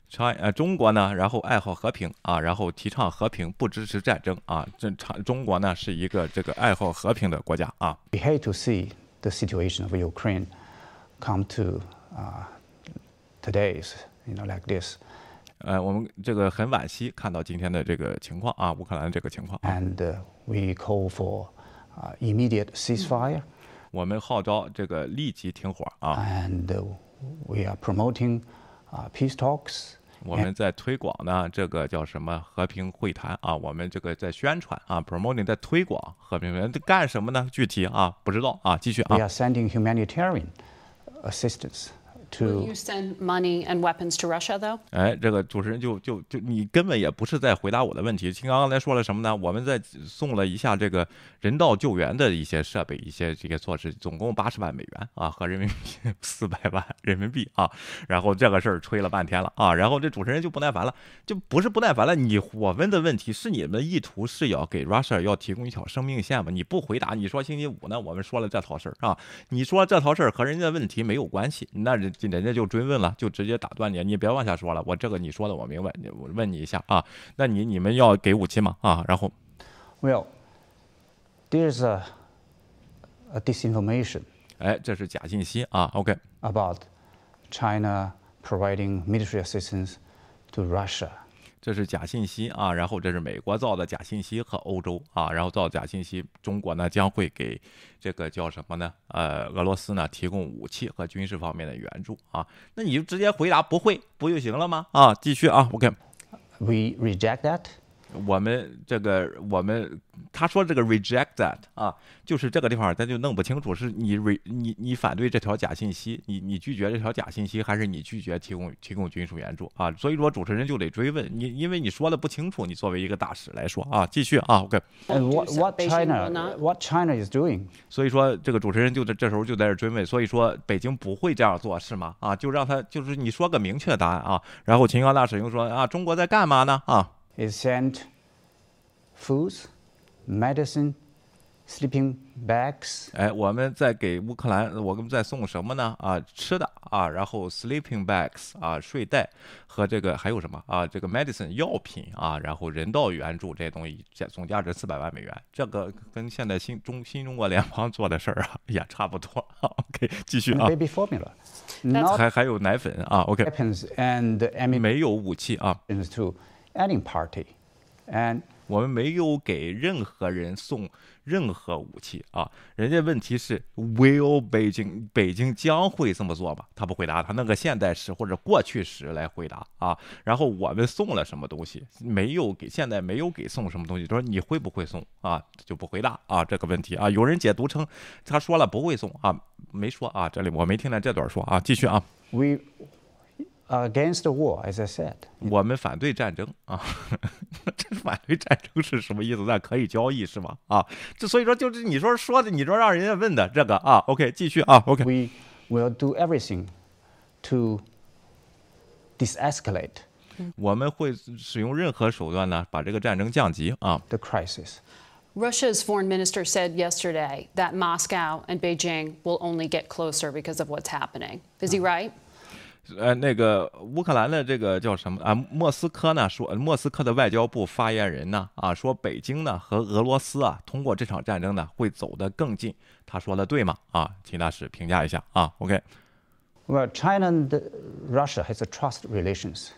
[SPEAKER 1] China 呃，中国呢，然后爱好和平啊，然后提倡和平，不支持战争啊。这长中国呢是一个这个爱好和平的国家啊。
[SPEAKER 6] We hate to see the situation of Ukraine come to uh, today's, you know, like this.
[SPEAKER 1] 呃，我们这个很惋惜看到今天的这个情况啊，乌克兰的这个情况。
[SPEAKER 6] And uh, we call for uh, immediate ceasefire.
[SPEAKER 1] 我们号召这个立即停火啊。
[SPEAKER 6] And uh, we are promoting uh, peace talks
[SPEAKER 1] 我们在推广呢，这个叫什么和平会谈啊？我们这个在宣传啊，promoting 在推广和平会在，干什么呢？具体啊，不知道啊，继续啊。
[SPEAKER 6] We are sending humanitarian assistance. To
[SPEAKER 5] you send money and weapons to Russia, though?
[SPEAKER 1] 哎，这个主持人就就就你根本也不是在回答我的问题。听刚刚才说了什么呢？我们在送了一下这个人道救援的一些设备、一些这些措施，总共八十万美元啊，和人民币 四百万人民币啊。然后这个事儿吹了半天了啊，然后这主持人就不耐烦了，就不是不耐烦了，你我问的问题是你们意图是要给 Russia 要提供一条生命线吗？你不回答，你说星期五呢，我们说了这套事儿啊，你说这套事儿和人家问题没有关系，那人人家就追问了，就直接打断你，你别往下说了，我这个你说的我明白，我问你一下啊，那你你们要给武器吗？啊，然后
[SPEAKER 6] well, there's a, a disinformation.
[SPEAKER 1] 哎，这是假信息啊。
[SPEAKER 6] OK，about China providing military assistance to Russia.
[SPEAKER 1] 这是假信息啊，然后这是美国造的假信息和欧洲啊，然后造假信息，中国呢将会给这个叫什么呢？呃，俄罗斯呢提供武器和军事方面的援助啊。那你就直接回答不会不就行了吗？啊，继续啊，OK。
[SPEAKER 6] We reject that.
[SPEAKER 1] 我们这个我们他说这个 reject that 啊，就是这个地方咱就弄不清楚，是你 re 你你反对这条假信息，你你拒绝这条假信息，还是你拒绝提供提供军事援助啊？所以说主持人就得追问你，因为你说的不清楚，你作为一个大使来说啊，继续啊，OK。
[SPEAKER 6] And what, China what China is doing
[SPEAKER 1] 所以说这个主持人就在这时候就在这追问，所以说北京不会这样做是吗？啊，就让他就是你说个明确答案啊。然后秦刚大使又说啊，中国在干嘛呢？啊，
[SPEAKER 6] it sent foods, medicine, sleeping bags。
[SPEAKER 1] 哎，我们在给乌克兰，我们在送什么呢？啊，吃的啊，然后 sleeping bags 啊，睡袋和这个还有什么啊？这个 medicine 药品啊，然后人道援助这些东西，总价值四百万美元。这个跟现在新中新中国联邦做的事儿啊，也差不多。OK，继续啊。
[SPEAKER 6] Baby formula。
[SPEAKER 1] 还还有奶粉啊。OK。
[SPEAKER 6] Weapons and
[SPEAKER 1] 没有武器啊。
[SPEAKER 6] Into any party. And
[SPEAKER 1] 我们没有给任何人送任何武器啊！人家问题是 Will 北京北京将会这么做吗？他不回答，他那个现代时或者过去时来回答啊。然后我们送了什么东西？没有给，现在没有给送什么东西。他说你会不会送啊？就不回答啊这个问题啊。有人解读成他说了不会送啊，没说啊。这里我没听见这段说啊，继续啊。
[SPEAKER 6] we against the war, as I said.
[SPEAKER 1] 我们反对战争啊，这反对战争是什么意思？那可以交易是吗？啊，这所以说就是你说说的，你说让人家问的这个啊，OK，继续啊，OK，
[SPEAKER 6] We will do everything to de-escalate
[SPEAKER 1] 我们会使用任何手段呢，把这个战争降级啊。
[SPEAKER 6] the crisis.
[SPEAKER 5] Russia's foreign minister said yesterday that Moscow and Beijing will only get closer because of what's happening. Is he right?
[SPEAKER 1] 呃，那个乌克兰的这个叫什么啊？莫斯科呢说，莫斯科的外交部发言人呢啊说，北京呢和俄罗斯啊通过这场战争呢会走得更近。他说的对吗？啊，秦大使评价一下啊，OK。
[SPEAKER 6] Well, China and Russia has a trust relations.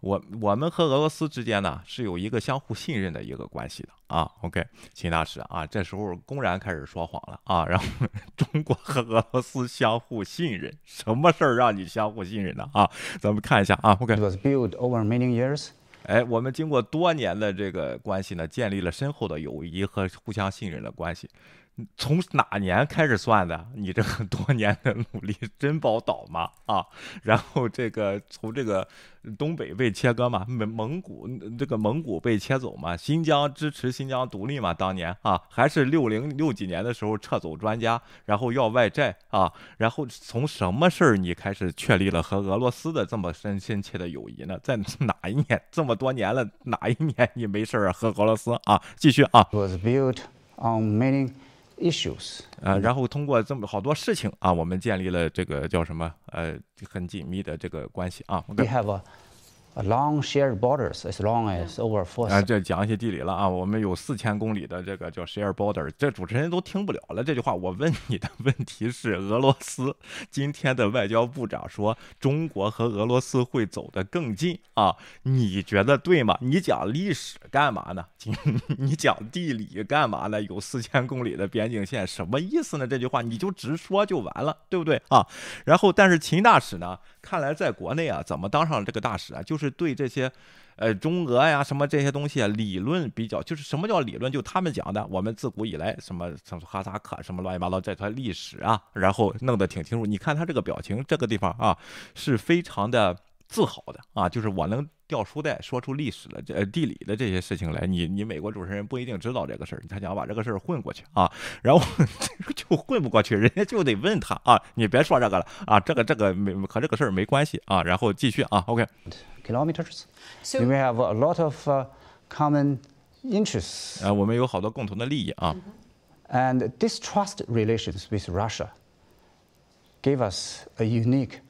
[SPEAKER 1] 我我们和俄罗斯之间呢是有一个相互信任的一个关系的啊。OK，秦大使啊，这时候公然开始说谎了啊。然后 中国和俄罗斯相互信任，什么事儿让你相互信任的啊？咱们看一下啊。
[SPEAKER 6] OK，It was built over many years.
[SPEAKER 1] 哎，我们经过多年的这个关系呢，建立了深厚的友谊和互相信任的关系。从哪年开始算的？你这个多年的努力，珍宝岛嘛啊，然后这个从这个东北被切割嘛，蒙蒙古这个蒙古被切走嘛，新疆支持新疆独立嘛，当年啊，还是六零六几年的时候撤走专家，然后要外债啊，然后从什么事儿你开始确立了和俄罗斯的这么深深切的友谊呢？在 哪一年？这么多年了，哪一年你没事儿啊和俄罗斯啊？继续啊。
[SPEAKER 6] Was built on many issues.
[SPEAKER 1] 呃，然后通过这么好多事情啊，我们建立了这个叫什么呃很紧密的这个关系啊。
[SPEAKER 6] We have a long shared borders as long as over four
[SPEAKER 1] 啊，这讲一些地理了啊。我们有四千公里的这个叫 shared border，这主持人都听不了了。这句话我问你的问题是，俄罗斯今天的外交部长说中国和俄罗斯会走得更近啊，你觉得对吗？你讲历史干嘛呢？你讲地理干嘛呢？有四千公里的边境线，什么意思呢？这句话你就直说就完了，对不对啊？然后，但是秦大使呢，看来在国内啊，怎么当上这个大使啊？就是对这些，呃，中俄呀什么这些东西啊，理论比较，就是什么叫理论？就他们讲的，我们自古以来什么什么哈萨克什么乱七八糟这段历史啊，然后弄得挺清楚。你看他这个表情，这个地方啊，是非常的自豪的啊，就是我能掉书袋说出历史的这呃地理的这些事情来，你你美国主持人不一定知道这个事儿，他想把这个事儿混过去啊，然后 就混不过去，人家就得问他啊，你别说这个了啊，这个这个没和这个事儿没关系啊，然后继续啊
[SPEAKER 6] ，OK，kilometers.
[SPEAKER 5] So
[SPEAKER 6] we have a lot of uh, common interests.
[SPEAKER 1] 啊，我们有好多共同的利益啊
[SPEAKER 6] ，And this trust relations with Russia gave us a unique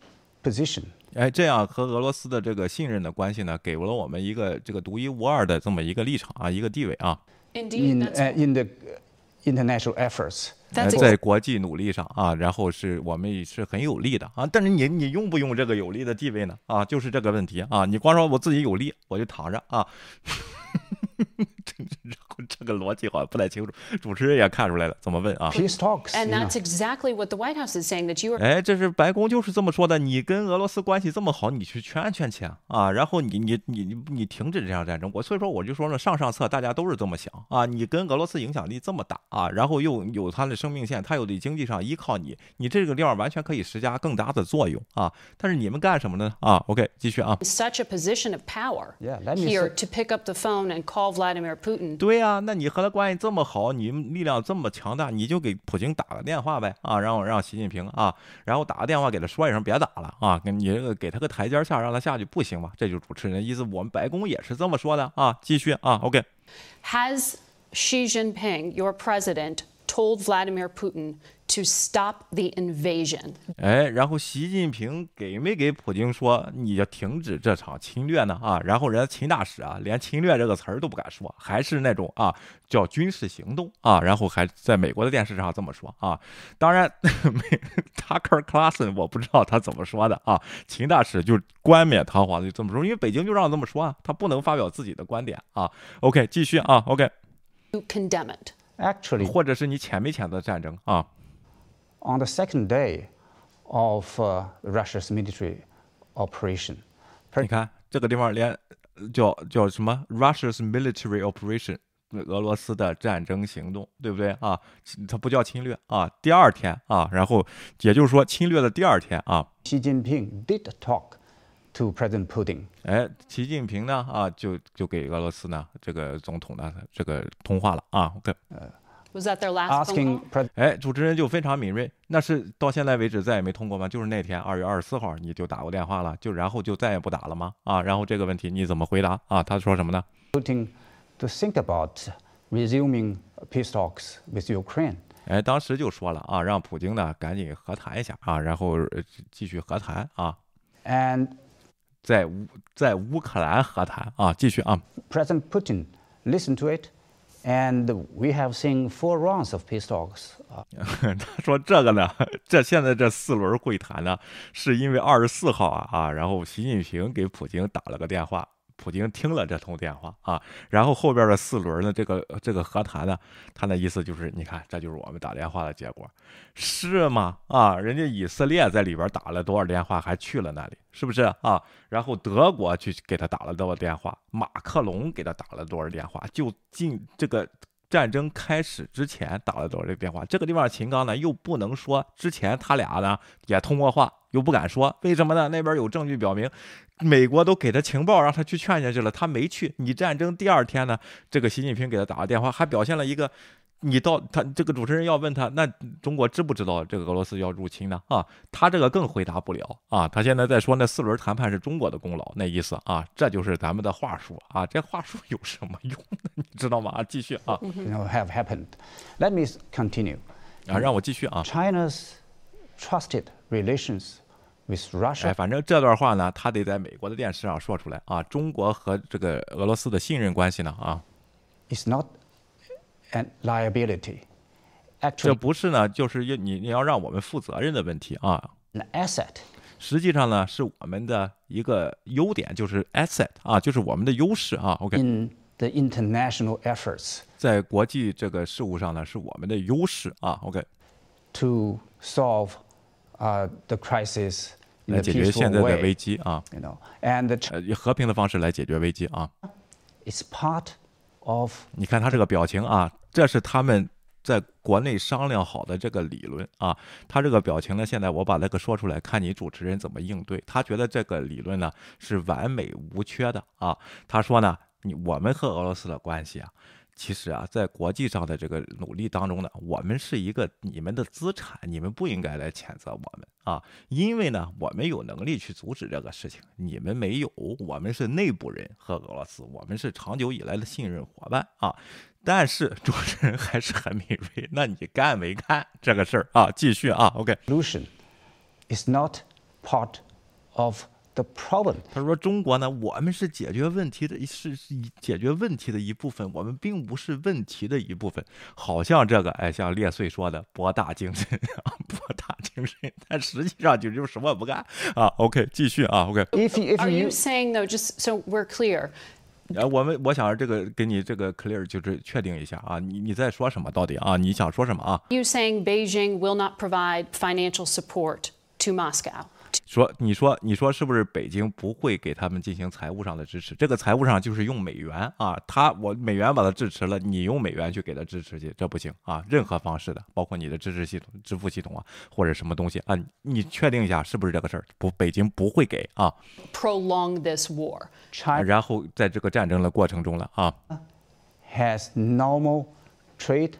[SPEAKER 6] position.
[SPEAKER 1] 哎，这样和俄罗斯的这个信任的关系呢，给了我们一个这个独一无二的这么一个立场啊，一个地位啊。
[SPEAKER 5] indeed,
[SPEAKER 6] In,
[SPEAKER 5] that's
[SPEAKER 6] uh, in the international efforts.
[SPEAKER 1] 在国际努力上啊，然后是我们也是很有利的啊，但是你你用不用这个有利的地位呢？啊，就是这个问题啊，你光说我自己有利，我就躺着啊，这然后这个逻辑好像不太清楚，主持人也看出来了，怎么问啊
[SPEAKER 6] ？Peace talks.
[SPEAKER 5] And that's exactly what the White House is saying that you are
[SPEAKER 1] 哎，这是白宫就是这么说的。你跟俄罗斯关系这么好，你去劝劝去啊，然后你你你你你停止这场战争。我所以说我就说了，上上策大家都是这么想啊。你跟俄罗斯影响力这么大啊，然后又有他的生命线，他又得经济上依靠你，你这个地方完全可以施加更大的作用啊。但是你们干什么呢？啊，OK，继续啊。
[SPEAKER 5] such a position of power here to pick up the phone and call Vladimir Putin
[SPEAKER 1] 对呀、那你和他关系这么好，你们力量这么强大，你就给普京打个电话呗啊，让我让习近平啊，然后打个电话给他说一声别打了啊，跟你这个给他个台阶下，让他下去不行吗？这就是主持人的意思，我们白宫也是这么说的啊。继续啊
[SPEAKER 5] ，OK，Has Xi Jinping, your president, told Vladimir Putin to stop the invasion?
[SPEAKER 1] 哎，然后习近平给没给普京说你要停止这场侵略呢？啊，然后人家秦大使啊，连侵略这个词儿都不敢说，还是那种啊叫军事行动啊，然后还在美国的电视上这么说啊。当然，Tucker Carlson 我不知道他怎么说的啊，秦大使就冠冕堂皇的就这么说，因为北京就让这么说啊，他不能发表自己的观点啊。OK，继续啊
[SPEAKER 5] condemn it.
[SPEAKER 6] Actually,
[SPEAKER 1] 或者是你潜没潜的战争啊
[SPEAKER 6] ？on the second day of uh, Russia's military operation,
[SPEAKER 1] 你看这个地方连呃叫叫什么 Russia's military operation，俄罗斯的战争行动，对不对啊？它不叫侵略啊。第二天啊，然后也就是说侵略的第二天啊
[SPEAKER 6] ，Xi Jinping did talk to President Putin
[SPEAKER 1] 哎，习近平呢啊就就给俄罗斯呢这个总统呢这个通话了啊。
[SPEAKER 5] OK，Was that their last phone
[SPEAKER 6] asking
[SPEAKER 5] call?
[SPEAKER 6] President
[SPEAKER 1] 哎，主持人就非常敏锐，那是到现在为止再也没通过吗？就是那天二月二十四号你就打过电话了，就然后就再也不打了吗？啊，然后这个问题你怎么回答啊？他说什么呢
[SPEAKER 6] ？Putin to think about resuming peace talks with Ukraine.
[SPEAKER 1] 哎，当时就说了啊，让普京呢赶紧和谈一下啊，然后呃继续和谈啊
[SPEAKER 6] ，And
[SPEAKER 1] 在乌在乌克兰和谈啊，继续啊
[SPEAKER 6] ，President Putin listened to it, and we have seen four rounds of peace talks. Uh,
[SPEAKER 1] 他说这个呢，这现在这四轮会谈呢，是因为二十四号啊啊，然后习近平给普京打了个电话。普京听了这通电话啊，然后后边的四轮的这个这个和谈呢，他的意思就是，你看，这就是我们打电话的结果，是吗？啊，人家以色列在里边打了多少电话，还去了那里，是不是啊？然后德国去给他打了多少电话，马克龙给他打了多少电话，就进这个战争开始之前打了多少个电话？这个地方秦刚呢又不能说之前他俩呢也通过话，又不敢说，为什么呢？那边有证据表明，美国都给他情报让他去劝下去了，他没去。你战争第二天呢，这个习近平给他打个电话，还表现了一个。你到他这个主持人要问他，那中国知不知道这个俄罗斯要入侵呢？啊，他这个更回答不了啊。他现在在说那四轮谈判是中国的功劳，那意思啊，这就是咱们的话术啊。这话术有什么用呢？你知道吗？啊，继续啊
[SPEAKER 6] have happened. Let me continue.
[SPEAKER 1] 啊，让我继续啊。
[SPEAKER 6] China's trusted relations
[SPEAKER 1] 哎，反正这段话呢，他得在美国的电视上说出来啊。中国和这个俄罗斯的信任关系呢啊，这不是呢，就是你你要让我们负责任的问题啊。
[SPEAKER 6] asset，
[SPEAKER 1] 实际上呢是我们的一个优点，就是 asset 啊，就是我们的优势啊。OK。
[SPEAKER 6] In the international efforts，
[SPEAKER 1] 在国际这个事务上呢，是我们的优势啊。OK。
[SPEAKER 6] To solve，，the crisis。
[SPEAKER 1] 来解决现在的危机啊
[SPEAKER 6] ，You know, and
[SPEAKER 1] 以和平的方式来解决危机啊。
[SPEAKER 6] it's part of
[SPEAKER 1] 你看他这个表情啊，这是他们在国内商量好的这个理论啊。他这个表情呢，现在我把那个说出来，看你主持人怎么应对。他觉得这个理论呢是完美无缺的啊。他说呢，你我们和俄罗斯的关系啊。其实啊，在国际上的这个努力当中呢，我们是一个你们的资产，你们不应该来谴责我们啊，因为呢，我们有能力去阻止这个事情，你们没有，我们是内部人和俄罗斯，我们是长久以来的信任伙伴啊。但是主持人还是很敏锐，那你干没干这个事儿啊？继续啊
[SPEAKER 6] ，OK，solution is not part of the problem.
[SPEAKER 1] 他说中国呢，我们是解决问题的是是解决问题的一部分，我们并不是问题的一部分。好像这个哎，像列岁说的博大精深啊，博大精深，但实际上就就是什么也不干啊。OK，继续啊，OK。
[SPEAKER 6] If you, if
[SPEAKER 5] Are
[SPEAKER 6] you
[SPEAKER 5] you saying, though, just so we're clear,
[SPEAKER 1] 呃，我们我想这个给你这个 clear 就是确定一下啊，你你在说什么到底啊？你想说什么啊
[SPEAKER 5] ？you saying Beijing will not provide financial support to Moscow?
[SPEAKER 1] 说你说你说是不是北京不会给他们进行财务上的支持？这个财务上就是用美元啊，他我美元把它支持了，你用美元去给他支持去，这不行啊，任何方式的，包括你的支持系统、支付系统啊，或者什么东西啊，你确定一下是不是这个事儿？不，北京不会给啊。
[SPEAKER 5] Prolong this war.
[SPEAKER 6] China
[SPEAKER 1] 然后在这个战争的过程中了啊
[SPEAKER 6] ，has normal trade,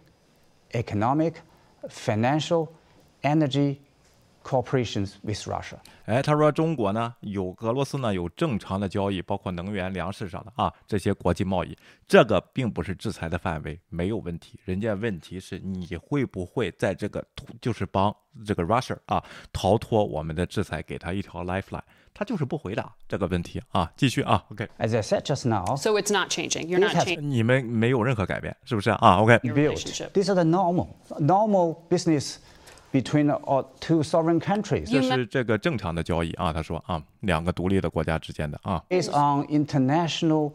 [SPEAKER 6] economic, financial, energy cooperations with Russia.
[SPEAKER 1] 哎，他说中国呢有俄罗斯呢有正常的交易，包括能源、粮食上的啊这些国际贸易，这个并不是制裁的范围，没有问题。人家问题是你会不会在这个就是帮这个 Russia 啊逃脱我们的制裁，给他一条 lifeline，他就是不回答这个问题啊。继续啊
[SPEAKER 6] ，OK，As I said just now,
[SPEAKER 5] So it's not changing. You're not changing
[SPEAKER 1] 你们没有任何改变，是不是啊
[SPEAKER 5] relationship.
[SPEAKER 6] These are the normal, normal business between uh, two sovereign countries.
[SPEAKER 1] 这是这个正常的交易啊。他说啊，两个独立的国家之间的啊。
[SPEAKER 6] Based on international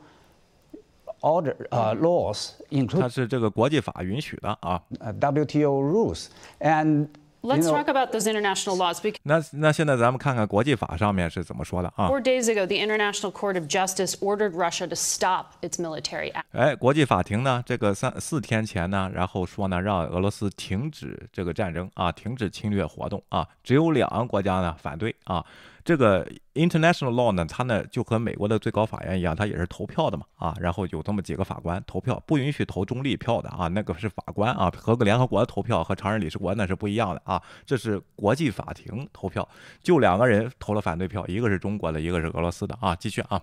[SPEAKER 6] order uh, laws,
[SPEAKER 1] 它
[SPEAKER 6] including
[SPEAKER 1] 是这个国际法允许的啊，
[SPEAKER 6] uh, WTO rules, and you
[SPEAKER 5] Let's talk about those international laws because
[SPEAKER 1] 那那现在咱们看看国际法上面是怎么说的啊
[SPEAKER 5] ？four days ago, the International Court of Justice ordered Russia to stop its military act.
[SPEAKER 1] 哎，国际法庭呢，这个三四天前呢，然后说呢，让俄罗斯停止这个战争啊，停止侵略活动啊，只有两个国家呢反对啊。这个 international law 呢，它呢就和美国的最高法院一样，它也是投票的嘛啊，然后有这么几个法官投票，不允许投中立票的啊，那个是法官啊，和个联合国投票和常任理事国那是不一样的啊，这是国际法庭投票，就两个人投了反对票，一个是中国的，一个是俄罗斯的啊，继续啊。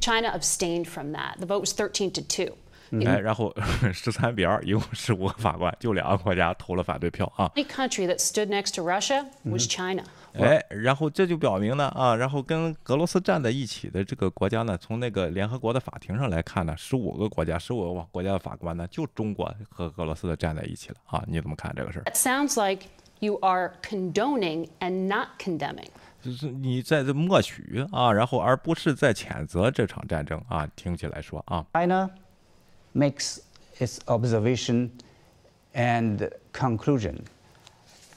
[SPEAKER 5] China abstained from that. The vote was thirteen to two.
[SPEAKER 1] 哎，然后 十三比二，一共十五个法官，就两个国家投了反对票啊。
[SPEAKER 5] The only country that stood next to Russia was China.
[SPEAKER 1] 哎，然后这就表明呢啊，然后跟俄罗斯站在一起的这个国家呢，从那个联合国的法庭上来看呢，十五个国家，十五个国家的法官呢，就中国和俄罗斯的站在一起了啊。你怎么看这个事儿
[SPEAKER 5] ？That sounds like you are condoning and not condemning.
[SPEAKER 1] 就是你在这默许啊，然后而不是在谴责这场战争啊。听起来说啊
[SPEAKER 6] ，China makes its observation and conclusion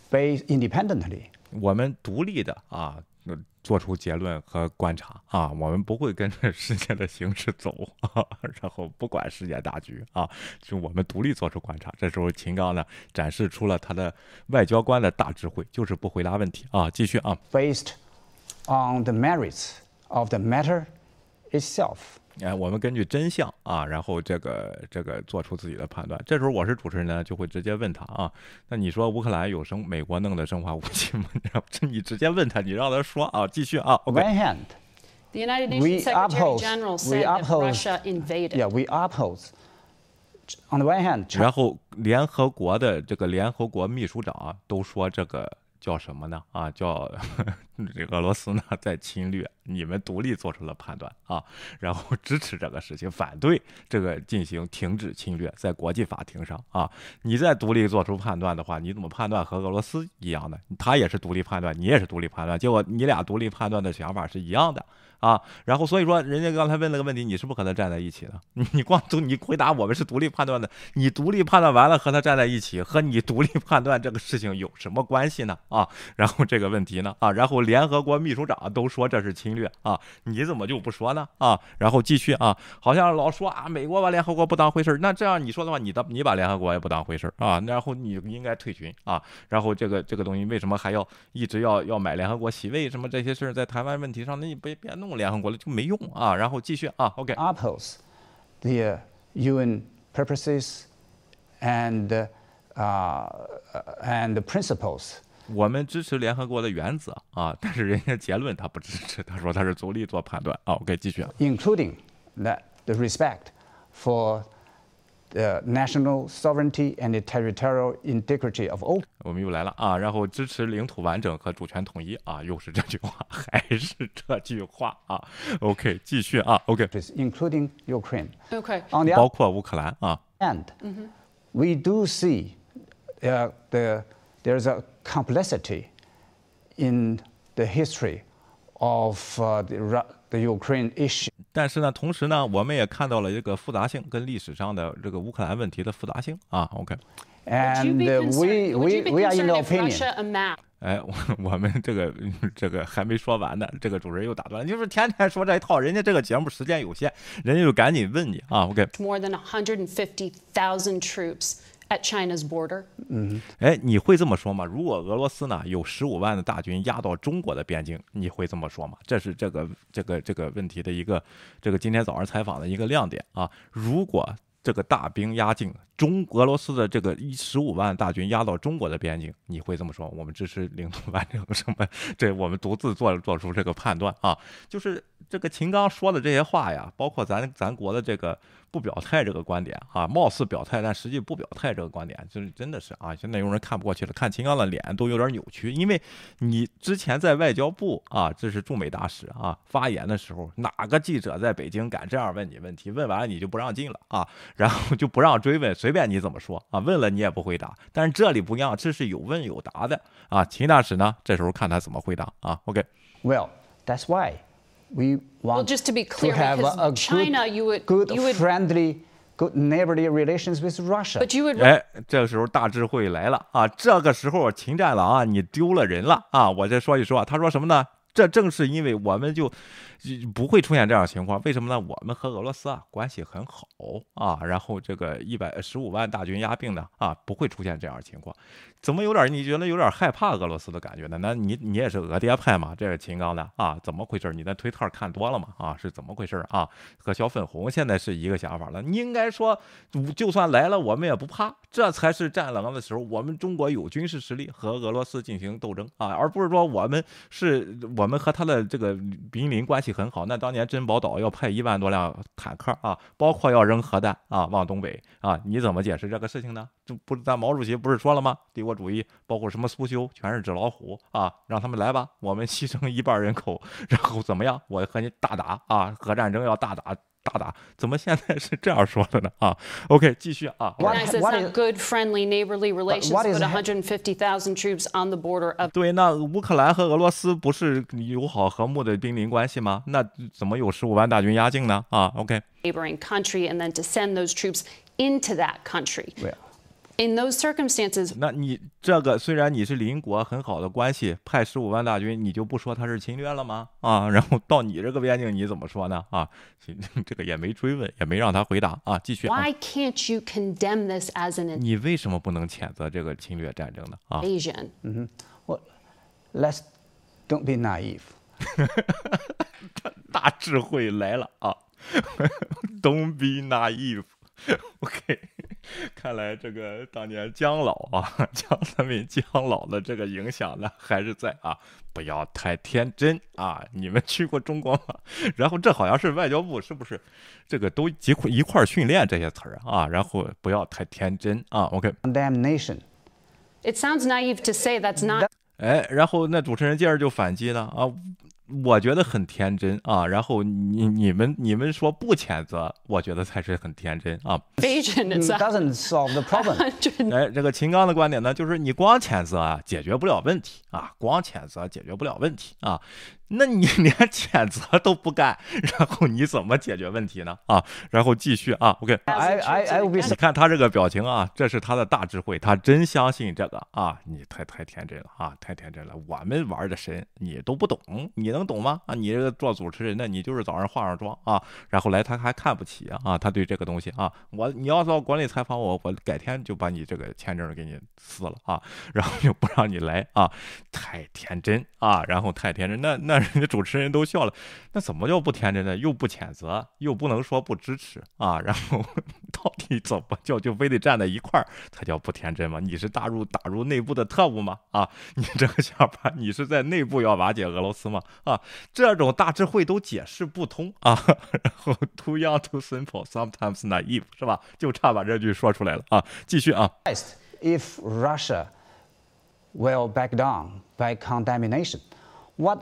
[SPEAKER 6] based independently.
[SPEAKER 1] 我们独立的啊，呃做出结论和观察啊，我们不会跟着世界的形势走啊，然后不管世界大局啊，就我们独立做出观察。这时候秦刚呢展示出了他的外交官的大智慧，就是不回答问题啊。继续啊
[SPEAKER 6] ，based on the merits of the matter itself.
[SPEAKER 1] 哎，我们根据真相啊，然后这个这个做出自己的判断。这时候我是主持人呢，就会直接问他啊，那你说乌克兰有生美国弄的生化武器吗？这你直接问他，你让他说啊，继续啊 On，OK。
[SPEAKER 6] one hand,
[SPEAKER 5] The United Nations Secretary General said that Russia invaded.
[SPEAKER 6] yeah, we oppose. On the one hand,
[SPEAKER 1] 然后联合国的这个联合国秘书长啊，都说这个叫什么呢？啊，叫 这俄罗斯呢在侵略，你们独立做出了判断啊，然后支持这个事情，反对这个进行停止侵略，在国际法庭上啊，你再独立做出判断的话，你怎么判断和俄罗斯一样的？他也是独立判断，你也是独立判断，结果你俩独立判断的想法是一样的。啊，然后所以说，人家刚才问了个问题，你是不是和他站在一起的？你 你光独你回答我们是独立判断的，你独立判断完了和他站在一起，和你独立判断这个事情有什么关系呢？啊，然后这个问题呢？啊，然后联合国秘书长都说这是侵略啊，你怎么就不说呢？啊，然后继续啊，好像老说啊，美国把联合国不当回事儿，那这样你说的话，你的你把联合国也不当回事儿啊，然后你应该退群啊，然后这个这个东西为什么还要一直要要买联合国席位什么这些事儿，在台湾问题上，那你别别弄联合国了，就没用啊。然后继续啊
[SPEAKER 6] ，OK，oppose the UN purposes and uh, and principles.
[SPEAKER 1] 我们支持联合国的原则啊，但是人家结论他不支持，他说他是独立做判断啊。OK，继续啊。
[SPEAKER 6] including that the respect for the national sovereignty and the territorial integrity of all
[SPEAKER 1] 我们又来了啊，然后支持领土完整和主权统一啊，又是这句话，还是这句话啊。OK，继续啊，OK，
[SPEAKER 6] countries, including Ukraine.
[SPEAKER 5] Okay.
[SPEAKER 6] On the
[SPEAKER 1] 包
[SPEAKER 6] other
[SPEAKER 1] 括乌克兰啊，
[SPEAKER 6] hand, we do see uh, the, there's a complexity in the history of uh, the, Ru- the Ukraine issue.
[SPEAKER 1] 但是呢，同时呢，我们也看到了这个复杂性跟历史上的这个乌克兰问题的复杂性啊。
[SPEAKER 6] And uh,
[SPEAKER 5] concerned,
[SPEAKER 6] we, we, we are in the opinion.
[SPEAKER 5] Russia amassed
[SPEAKER 1] 哎，我我们这个这个还没说完呢，这个主持人又打断了，就是天天说这一套，人家这个节目时间有限，人家就赶紧问你啊。
[SPEAKER 5] OK，more than 150,000 troops at China's border?
[SPEAKER 1] 哎，你会这么说吗？如果俄罗斯呢有十五万的大军压到中国的边境，你会这么说吗？这是这个这个这个问题的一个这个今天早上采访的一个亮点啊。如果这个大兵压境，中俄罗斯的这个一十五万大军压到中国的边境，你会这么说？我们支持领土完整什么？这我们独自做做出这个判断啊。就是这个秦刚说的这些话呀，包括咱咱国的这个不表态这个观点啊，貌似表态但实际不表态这个观点，就是真的是啊，现在有人看不过去了，看秦刚的脸都有点扭曲，因为你之前在外交部啊，这是驻美大使啊发言的时候，哪个记者在北京敢这样问你问题？问完了你就不让进了啊，然后就不让追问，随便你怎么说啊，问了你也不回答。但是这里不一样，这是有问有答的啊。秦大使呢，这时候看他怎么回答啊。OK。
[SPEAKER 6] Well, that's why we want well,
[SPEAKER 5] just to be clear,
[SPEAKER 6] have
[SPEAKER 5] because
[SPEAKER 6] a,
[SPEAKER 5] China,
[SPEAKER 6] good,
[SPEAKER 5] you would,
[SPEAKER 6] good
[SPEAKER 5] you would,
[SPEAKER 6] friendly, good neighborly relations with Russia.
[SPEAKER 5] but you would
[SPEAKER 1] 哎，这个时候大智慧来了啊！这个时候秦战狼啊，你丢了人了啊！我再说一说啊，他说什么呢？这正是因为我们就不会出现这样的情况，为什么呢？我们和俄罗斯啊关系很好啊，然后这个一百十五万大军压并呢啊，不会出现这样的情况。怎么有点你觉得有点害怕俄罗斯的感觉呢？那你你也是俄爹派嘛？这是秦刚的啊？怎么回事？你在推特看多了嘛？啊，是怎么回事啊？和小粉红现在是一个想法了。你应该说，就算来了，我们也不怕，这才是战狼的时候。我们中国有军事实力和俄罗斯进行斗争啊，而不是说我们是我们和他的这个邻邻关系很好。那当年珍宝岛要派一万多辆坦克啊，包括要扔核弹啊往东北啊，你怎么解释这个事情呢？这不是咱毛主席不是说了吗？帝国主义包括什么苏修，全是纸老虎啊，让他们来吧，我们牺牲一半人口，然后怎么样？我和你大打啊，核战争要大打。大大怎么现在是这样说的呢？啊，OK，继续啊。
[SPEAKER 6] What- is-
[SPEAKER 5] good, friendly, neighborly relations
[SPEAKER 6] what is
[SPEAKER 5] 150,000 troops on the border of
[SPEAKER 1] 对，那乌克兰和俄罗斯不是友好和睦的兵邻关系吗？那怎么有十五万大军压境呢？啊
[SPEAKER 5] ，OK，neighboring country and then to send those troops into that country. In those circumstances,
[SPEAKER 1] 那你这个虽然你是邻国很好的关系，派十五万大军，你就不说他是侵略了吗？啊，然后到你这个边境你怎么说呢？啊，这个也没追问，也没让他回答啊，继续啊。
[SPEAKER 5] why can't you condemn this as an
[SPEAKER 1] 你为什么不能谴责这个侵略战争呢？啊
[SPEAKER 5] ，invasion?
[SPEAKER 6] well, let's don't be naive.
[SPEAKER 1] 大智慧来了啊！Don't be naive。OK，看来这个当年姜老啊，姜三民姜老的这个影响呢还是在啊，不要太天真啊！你们去过中国吗？然后这好像是外交部是不是这个都一块一块儿训练这些词儿啊？然后不要太天真啊
[SPEAKER 6] ！OK，Condemnation.
[SPEAKER 5] It sounds naive to say that's not
[SPEAKER 1] 哎，然后那主持人接着就反击了啊，我觉得很天真啊，然后你你们你们说不谴责，我觉得才是很天真啊。
[SPEAKER 6] doesn't solve the problem.
[SPEAKER 5] 100
[SPEAKER 1] 哎，这个秦刚的观点呢，就是你光谴责啊，解决不了问题啊，光谴责解决不了问题啊。那你 连谴责都不干，然后你怎么解决问题呢？啊，然后继续啊，OK。
[SPEAKER 6] I will be
[SPEAKER 1] 你看他这个表情啊，这是他的大智慧，他真相信这个啊！你太太天真了啊，太天真了！我们玩的神，你都不懂，你能懂吗？啊，你这个做主持人的，你就是早上化上妆啊，然后来他还看不起啊，他对这个东西啊，我你要到国内采访我，我改天就把你这个签证给你撕了啊，然后就不让你来啊，太天真啊，然后太天真，那那 人家主持人都笑了，那怎么叫不天真呢？又不谴责，又不能说不支持啊，然后 到底怎么叫就非得站在一块儿才叫不天真吗？你是打入打入内部的特务吗？啊，你这个想法，你是在内部要瓦解俄罗斯吗？啊，这种大智慧都解释不通啊。然后 too young too simple sometimes naive 是吧？就差把这句说出来了啊。继续啊。
[SPEAKER 6] if Russia will back down by condemnation. What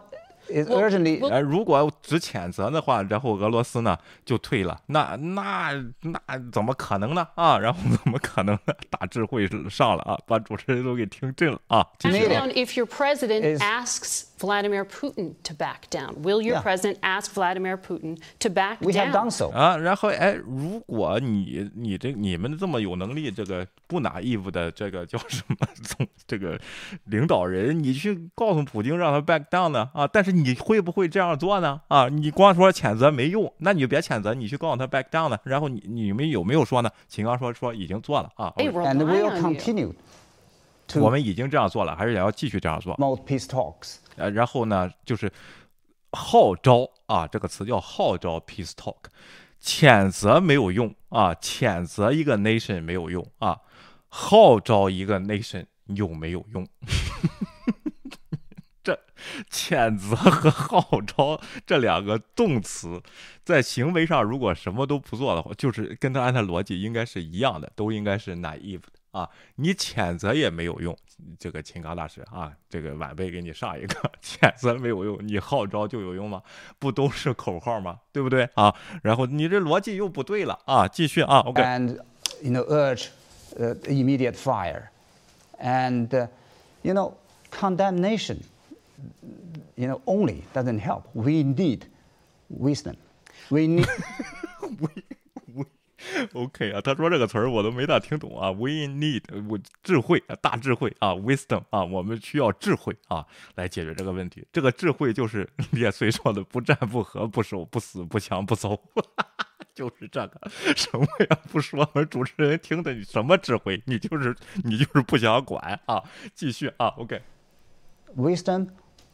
[SPEAKER 6] urgently
[SPEAKER 1] 呃，如果只谴责的话，然后俄罗斯呢就退了，那那那怎么可能呢？啊，然后怎么可能呢？大智慧上了啊，把主持人都给听震了啊！继续
[SPEAKER 6] Need
[SPEAKER 1] 啊
[SPEAKER 5] Down if your president asks Vladimir Putin to back down. Will your
[SPEAKER 6] Yeah.
[SPEAKER 5] president ask Vladimir Putin to back
[SPEAKER 6] we
[SPEAKER 5] down?
[SPEAKER 6] have done so.
[SPEAKER 1] 啊，然后哎，如果你你这你们这么有能力，这个不拿义务的这个叫什么总这个领导人，你去告诉普京让他 back down 呢？啊，但是你会不会这样做呢？啊，你光说谴责没用，那你就别谴责，你去告诉他 back down 呢？然后你你们有没有说呢？秦刚说说已经做了啊
[SPEAKER 6] and will continue
[SPEAKER 1] 我们已经这样做了，还是也要继续这样做。
[SPEAKER 6] promote peace talks.
[SPEAKER 1] 呃，然后呢，就是号召啊，这个词叫号召 peace talk，谴责没有用啊，谴责一个 nation 没有用啊，号召一个 nation 有没有用？这谴责和号召这两个动词，在行为上如果什么都不做的话，就是跟他按他逻辑应该是一样的，都应该是 naive 的啊。你谴责也没有用，这个秦刚大师啊，这个晚辈给你上一个，谴责没有用，你号召就有用吗？不都是口号吗？对不对啊？然后你这逻辑又不对了啊！继续啊，OK。
[SPEAKER 6] and you know urge uh, immediate fire and uh, you know condemnation you know only doesn't help we need wisdom we need
[SPEAKER 1] OK 啊，他说这个词儿我都没大听懂啊。We need 我智慧啊，大智慧啊，wisdom 啊，我们需要智慧啊来解决这个问题。这个智慧就是列隋说的不战不和不守不死不强不走，就是这个什么呀？不说，我们主持人听的你什么智慧？你就是你就是不想管啊。继续啊
[SPEAKER 6] ，OK，wisdom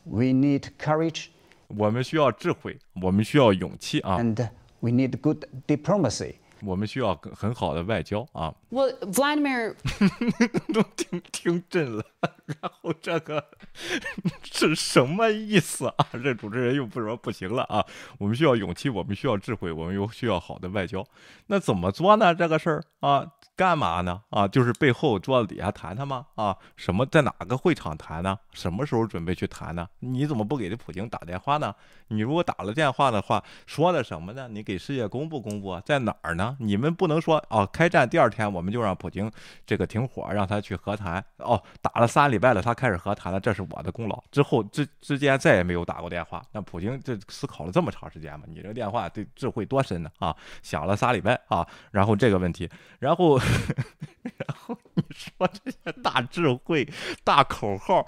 [SPEAKER 6] we need courage
[SPEAKER 1] 我们需要智慧，我们需要勇气啊
[SPEAKER 6] ，and we need good diplomacy
[SPEAKER 1] 我们需要很好的外交啊。
[SPEAKER 5] Well, Vladimir
[SPEAKER 1] 都听听震了，然后这个 是什么意思啊？这主持人又不说不行了啊！我们需要勇气，我们需要智慧，我们又需要好的外交。那怎么做呢？这个事儿啊，干嘛呢？啊，就是背后桌子底下谈谈吗？啊，什么在哪个会场谈呢？什么时候准备去谈呢？你怎么不给这普京打电话呢？你如果打了电话的话，说的什么呢？你给世界公布公布啊，在哪儿呢？你们不能说哦，开战第二天我们就让普京这个停火，让他去和谈。哦，打了三礼拜了，他开始和谈了，这是我的功劳。之后之之间再也没有打过电话。那普京这思考了这么长时间嘛？你这个电话对智慧多深呢？啊，想了仨礼拜啊，然后这个问题，然后 然后说这些大智慧、大口号，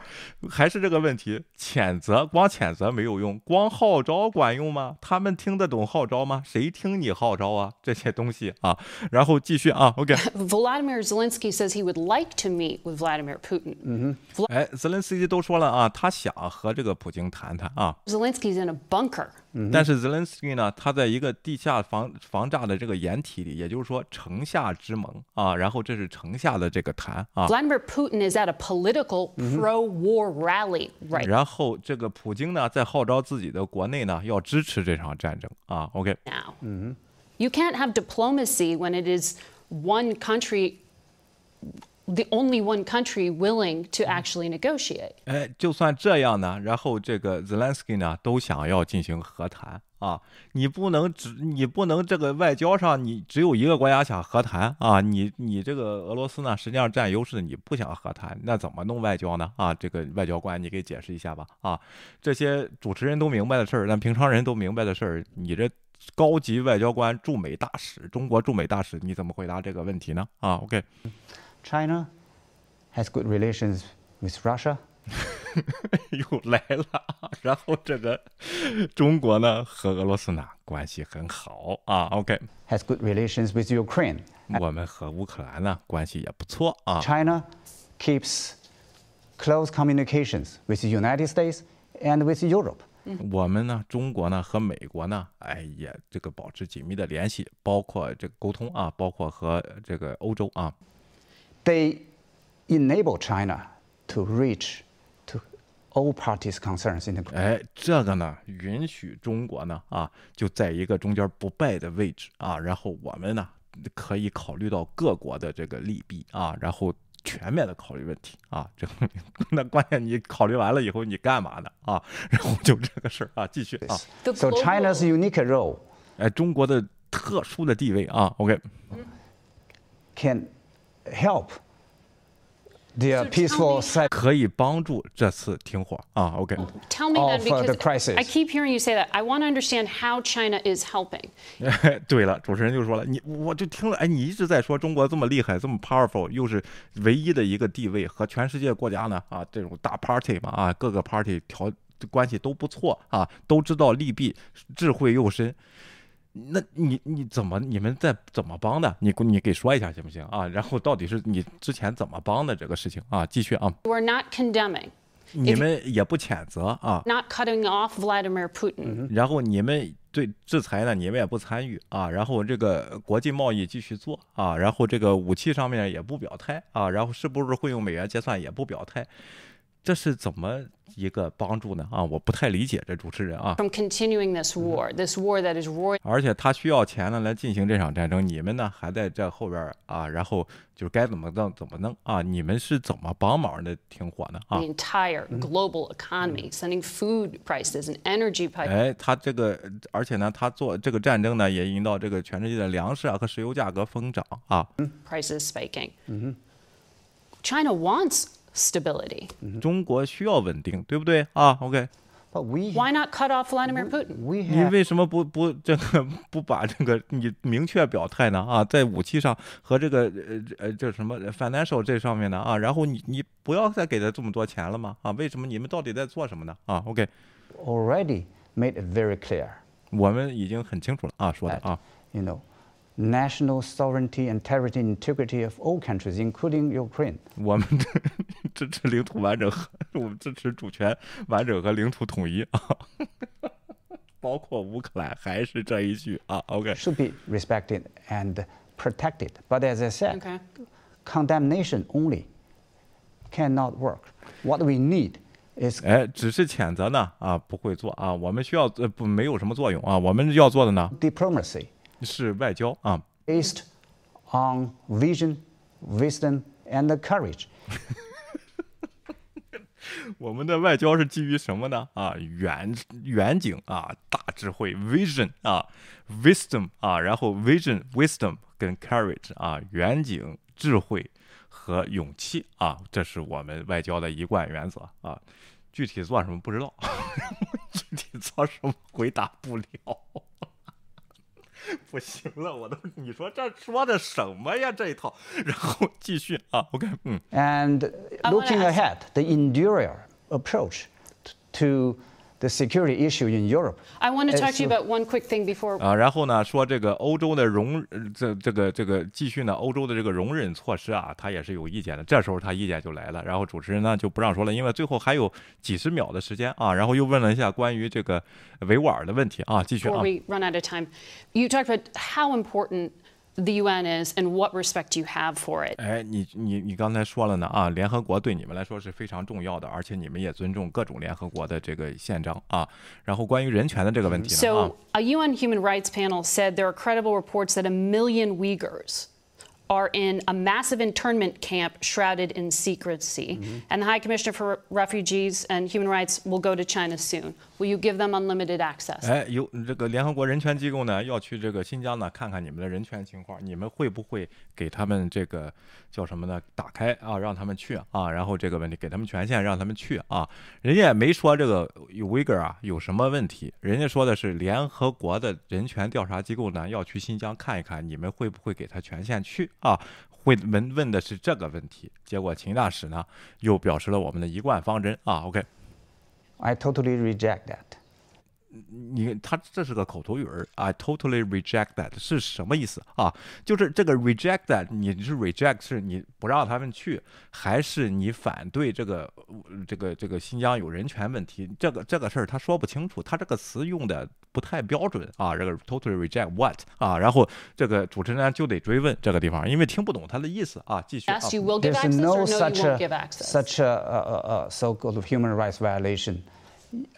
[SPEAKER 1] 还是这个问题？谴责光谴责没有用，光号召管用吗？他们听得懂号召吗？谁听你号召啊？这些东西啊，然后继续啊，OK。
[SPEAKER 5] Volodymyr Zelensky says he would like to meet with Vladimir Putin.
[SPEAKER 1] 哎，泽连斯基都说了啊，他想和这个普京谈谈啊
[SPEAKER 5] ，Zelensky's in a bunker.
[SPEAKER 1] 但是泽连斯基呢，他在一个地下防防炸的这个掩体里，也就是说城下之盟啊，然后这是城下的这个谈啊，
[SPEAKER 5] Vladimir Putin is at a political pro-war rally right
[SPEAKER 1] 然后这个普京呢，在号召自己的国内呢，要支持这场战争啊，OK，
[SPEAKER 5] now. You can't have diplomacy when it is one country, the only one country willing to actually negotiate.
[SPEAKER 1] 哎，就算这样呢，然后这个 Zelensky 呢都想要进行和谈啊，你不能只你不能这个外交上你只有一个国家想和谈啊，你你这个俄罗斯呢实际上占优势，你不想和谈，那怎么弄外交呢？啊，这个外交官你给解释一下吧啊，这些主持人都明白的事儿，但平常人都明白的事儿，你这。高级外交官、驻美大使，中国驻美大使，你怎么回答这个问题呢？啊，OK，
[SPEAKER 6] china has good relations with russia
[SPEAKER 1] 又来了，然后这个中国呢和俄罗斯呢关系很好啊，OK，
[SPEAKER 6] has good relations with ukraine
[SPEAKER 1] 我们和乌克兰呢关系也不错啊，
[SPEAKER 6] China keeps close communications with the United States and with Europe.
[SPEAKER 1] 我们呢，中国呢和美国呢，哎也这个保持紧密的联系，包括这个沟通啊，包括和这个欧洲啊，
[SPEAKER 6] They enable China to reach to all parties' concerns in the
[SPEAKER 1] 哎，这个呢，允许中国呢啊，就在一个中间不败的位置啊，然后我们呢可以考虑到各国的这个利弊啊，然后。全面的考虑问题啊，这那关键你考虑完了以后你干嘛呢啊？然后就这个事儿啊，继续啊。
[SPEAKER 6] So China's unique role，
[SPEAKER 1] 哎，中国的特殊的地位啊
[SPEAKER 6] ，OK，can help their peaceful set
[SPEAKER 1] 可以帮助这次停火啊，OK。
[SPEAKER 5] Tell me that
[SPEAKER 6] uh, the
[SPEAKER 5] because
[SPEAKER 6] crisis.
[SPEAKER 5] I keep hearing you say that. I want to understand how China is helping.
[SPEAKER 1] 对了，主持人就说了，你我就听了，哎，你一直在说中国这么厉害，这么 powerful，又是唯一的一个地位，和全世界国家呢啊这种大 party 嘛啊，各个 party 调关系都不错啊，都知道利弊，智慧又深。那你你怎么你们在怎么帮的？你给你给说一下行不行啊？然后到底是你之前怎么帮的这个事情啊？继续啊
[SPEAKER 5] are not condemning,
[SPEAKER 1] 你们也不谴责啊
[SPEAKER 5] ，not cutting off Vladimir Putin.
[SPEAKER 6] 嗯
[SPEAKER 1] 然后你们对制裁呢，你们也不参与啊，然后这个国际贸易继续做啊，然后这个武器上面也不表态啊，然后是不是会用美元结算也不表态，这是怎么一个帮助呢？啊，我不太理解这主持人啊
[SPEAKER 5] ，From continuing this war, this war that is roaring
[SPEAKER 1] 而且他需要钱呢来进行这场战争，你们呢还在这后边啊，然后就是该怎么弄怎么弄啊，你们是怎么帮忙的停火呢？啊
[SPEAKER 5] the，entire global economy, sending food prices and energy prices
[SPEAKER 1] 哎，他这个，而且呢，他做这个战争呢，也引导这个全世界的粮食啊和石油价格疯涨啊。
[SPEAKER 5] prices spiking. 嗯哼 China wants stability.
[SPEAKER 1] 中国需要稳定，对不对啊？OK，
[SPEAKER 6] but we
[SPEAKER 5] Why not cut off Vladimir Putin?
[SPEAKER 6] we
[SPEAKER 1] 你
[SPEAKER 6] have
[SPEAKER 1] 为什么不不这个不把这个你明确表态呢？啊，在武器上和这个呃呃这什么 financial 这上面呢？啊，然后你你不要再给他这么多钱了吗？啊，为什么你们到底在做什么呢？啊，OK，
[SPEAKER 6] already made it very clear
[SPEAKER 1] 我们已经很清楚了啊，说的
[SPEAKER 6] that
[SPEAKER 1] 啊，
[SPEAKER 6] you know national sovereignty and territorial integrity of all countries, including Ukraine.
[SPEAKER 1] 我们支持领土完整和我们支持主权完整和领土统一啊，包括乌克兰，还是这一句啊，OK。
[SPEAKER 6] should be respected and protected. But as I said,
[SPEAKER 5] Okay.
[SPEAKER 6] condemnation only cannot work. What we need is
[SPEAKER 1] 哎，只是谴责呢啊，不会做啊，我们需要呃不没有什么作用啊，我们要做的呢
[SPEAKER 6] diplomacy
[SPEAKER 1] 是外交啊
[SPEAKER 6] ，based on vision, wisdom, and courage.
[SPEAKER 1] 我们的外交是基于什么呢？啊，远远景啊，大智慧 vision 啊，wisdom 啊，然后 vision wisdom 跟 courage 啊，远景智慧和勇气啊，这是我们外交的一贯原则啊。具体做什么不知道，具体做什么回答不了。不行了，我都你说这说的什么呀这一套，然后继续啊，OK，嗯。
[SPEAKER 6] And
[SPEAKER 5] I wanna
[SPEAKER 6] looking
[SPEAKER 5] ask-
[SPEAKER 6] ahead, the enduring approach t- to the security issue in Europe.
[SPEAKER 5] I want to
[SPEAKER 6] Uh,
[SPEAKER 5] talk to you about one quick thing before
[SPEAKER 1] 啊，然后呢，说这个欧洲的容呃这这个这个继续呢，欧洲的这个容忍措施啊，他也是有意见的。这时候他意见就来了，然后主持人呢就不让说了，因为最后还有几十秒的时间啊，然后又问了一下关于这个维吾尔的问题啊，继续
[SPEAKER 5] before
[SPEAKER 1] 啊。
[SPEAKER 5] we run out of time. You talked about how important the UN is and what respect you have for it.
[SPEAKER 1] 哎，你你你刚才说了呢啊，联合国对你们来说是非常重要的，而且你们也尊重各种联合国的这个宪章啊。然后关于人权的这个问题呢啊
[SPEAKER 5] So, a UN human rights panel said there are credible reports that a million Uyghurs are in a massive internment camp shrouded in secrecy. And the High Commissioner for Refugees and Human Rights will go to China soon. Will you give them unlimited access?
[SPEAKER 1] 哎，有这个联合国人权机构呢，要去这个新疆呢看看你们的人权情况，你们会不会给他们这个叫什么呢？打开啊，让他们去啊，然后这个问题给他们权限，让他们去啊。人家也没说这个有 Uyghur 啊有什么问题，人家说的是联合国的人权调查机构呢要去新疆看一看，你们会不会给他权限去啊？会问问的是这个问题，结果秦大使呢又表示了我们的一贯方针啊。
[SPEAKER 6] OK，I totally reject that.
[SPEAKER 1] 你他这是个口头语儿，I totally reject that 是什么意思啊？就是这个 reject that，你是 reject 是你不让他们去，还是你反对这个这个这个新疆有人权问题？这个这个事儿他说不清楚，他这个词用的不太标准啊。这个 totally reject what 啊？然后这个主持人就得追问这个地方，因为听不懂他的意思啊。继续
[SPEAKER 6] There's
[SPEAKER 5] access
[SPEAKER 6] no such a such a, a, a, a so-called human rights violation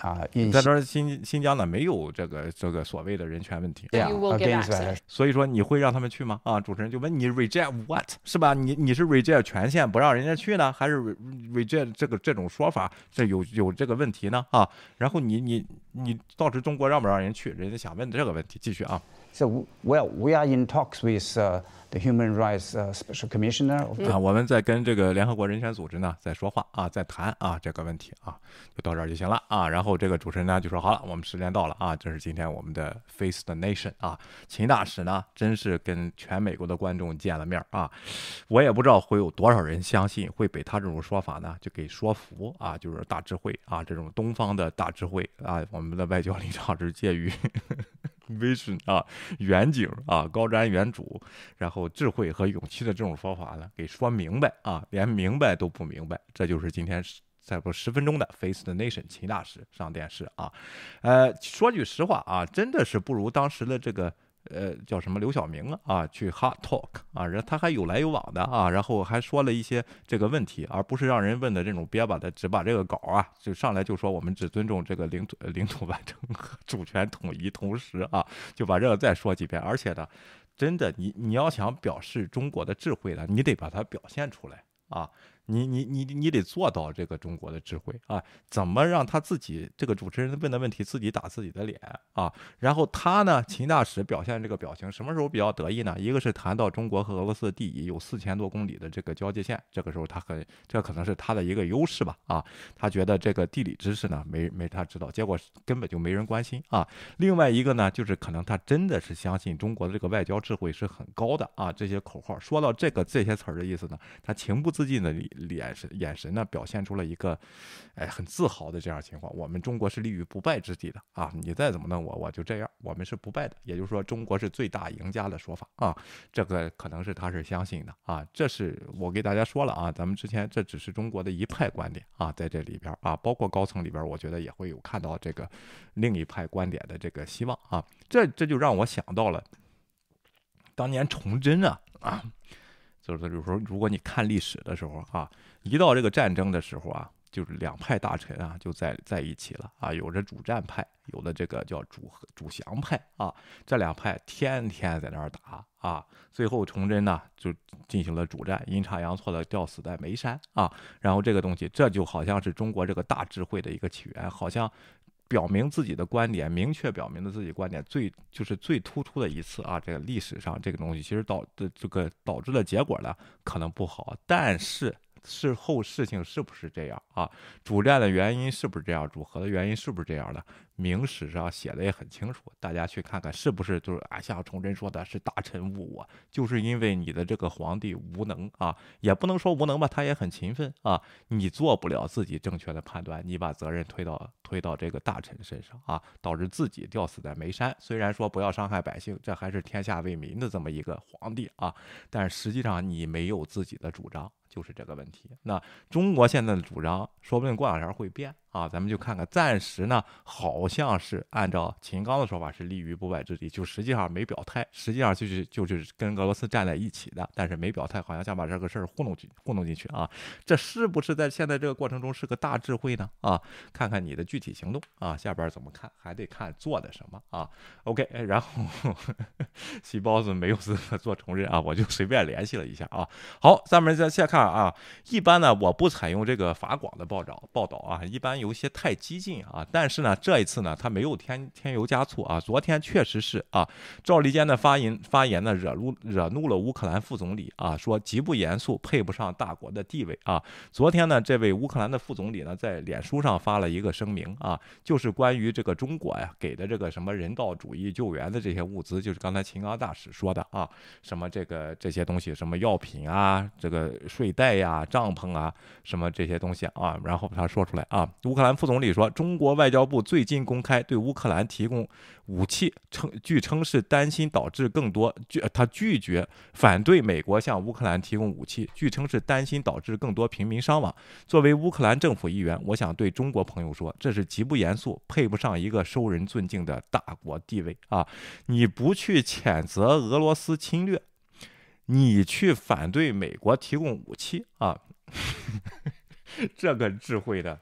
[SPEAKER 6] uh, in
[SPEAKER 1] 在这儿新新疆呢没有这个这个所谓的人权问题。
[SPEAKER 6] against
[SPEAKER 5] access.
[SPEAKER 6] violation.
[SPEAKER 1] 所以说你会让他们去吗？啊，主持人就问你 reject what 是吧？你你是 reject 权限不让人家去呢，还是 re- reject 这个这种说法这有有这个问题呢？啊，然后你你你到时中国让不让人去？人家想问这个问题，继续啊。
[SPEAKER 6] So well, we are in talks with the Human Rights Special Commissioner
[SPEAKER 1] 啊，我们在跟这个联合国人权组织呢在说话啊，在谈啊这个问题啊，就到这儿就行了啊。然后这个主持人呢就说好了，我们时间到了啊，这是今天我们的 Face the Nation 啊，秦大使呢真是跟全美国的观众见了面啊，我也不知道会有多少人相信会被他这种说法呢就给说服啊，就是大智慧啊，这种东方的大智慧啊，我们的外交立场是介于 vision 啊远景啊高瞻远瞩，然后智慧和勇气的这种方法呢，给说明白啊，连明白都不明白，这就是今天是再不十分钟的 Face the Nation 秦大师上电视啊，呃，说句实话啊，真的是不如当时的这个。呃，叫什么刘晓明啊？啊，去 Hot Talk 啊，然后他还有来有往的啊，然后还说了一些这个问题，而不是让人问的这种憋巴的，只把这个稿啊，就上来就说我们只尊重这个领土领土完整和 主权统一，同时啊，就把这个再说几遍，而且呢，真的，你你要想表示中国的智慧呢，你得把它表现出来啊！你你你你得做到这个中国的智慧啊！怎么让他自己这个主持人问的问题自己打自己的脸啊？然后他呢，秦大使表现这个表情，什么时候比较得意呢？一个是谈到中国和俄罗斯的地理有四千多公里的这个交界线，这个时候他很这可能是他的一个优势吧啊！他觉得这个地理知识呢没没他知道，结果根本就没人关心啊！另外一个呢，就是可能他真的是相信中国的这个外交智慧是很高的啊！这些口号说到这个这些词儿的意思呢，他情不自禁的眼神眼神呢表现出了一个，哎，很自豪的这样情况。我们中国是立于不败之地的啊！你再怎么弄我，我就这样，我们是不败的。也就是说，中国是最大赢家的说法啊！这个可能是他是相信的啊！这是我给大家说了啊，咱们之前这只是中国的一派观点啊，在这里边啊，包括高层里边，我觉得也会有看到这个另一派观点的这个希望啊。这这就让我想到了当年崇祯啊啊。就是有时候，如果你看历史的时候啊，一到这个战争的时候啊，就是两派大臣啊就在在一起了啊，有着主战派，有的这个叫主主降派啊，这两派天天在那儿打啊，最后崇祯呢就进行了主战，阴差阳错的吊死在眉山啊，然后这个东西，这就好像是中国这个大智慧的一个起源，好像。表明自己的观点，明确表明了自己观点，最就是最突出的一次啊！这个历史上这个东西，其实导的这个导致的结果呢，可能不好，但是事后事情是不是这样啊？主战的原因是不是这样？主和的原因是不是这样的？明史上写的也很清楚，大家去看看是不是就是啊？像崇祯说的是大臣误我，就是因为你的这个皇帝无能啊，也不能说无能吧，他也很勤奋啊，你做不了自己正确的判断，你把责任推到推到这个大臣身上啊，导致自己吊死在煤山。虽然说不要伤害百姓，这还是天下为民的这么一个皇帝啊，但实际上你没有自己的主张。就是这个问题。那中国现在的主张，说不定过两天会变啊。咱们就看看，暂时呢，好像是按照秦刚的说法是立于不败之地，就实际上没表态，实际上就是就是跟俄罗斯站在一起的，但是没表态，好像想把这个事儿糊弄进糊弄进去啊。这是不是在现在这个过程中是个大智慧呢？啊，看看你的具体行动啊，下边怎么看，还得看做的什么啊。OK，然后 细包子没有资格做重任啊，我就随便联系了一下啊。好，咱们再先看啊，一般呢我不采用这个法广的报道报道啊，一般有些太激进啊。但是呢，这一次呢，他没有添添油加醋啊。昨天确实是啊，赵立坚的发言发言呢，惹怒惹怒了乌克兰副总理啊，说极不严肃，配不上大国的地位啊。昨天呢，这位乌克兰的副总理呢，在脸书上发了一个声明啊，就是关于这个中国呀给的这个什么人道主义救援的这些物资，就是刚才秦刚大使说的啊，什么这个这些东西，什么药品啊，这个睡袋呀、帐篷啊，什么这些东西啊，然后他说出来啊，乌克兰副总理说，中国外交部最近公开对乌克兰提供武器，称据称是担心导致更多拒他拒绝反对美国向乌克兰提供武器，据称是担心导致更多平民伤亡。作为乌克兰政府一员，我想对中国朋友说，这是极不严肃，配不上一个受人尊敬的大国地位啊！你不去谴责俄罗斯侵略，你去反对美国提供武器啊！这个智慧的。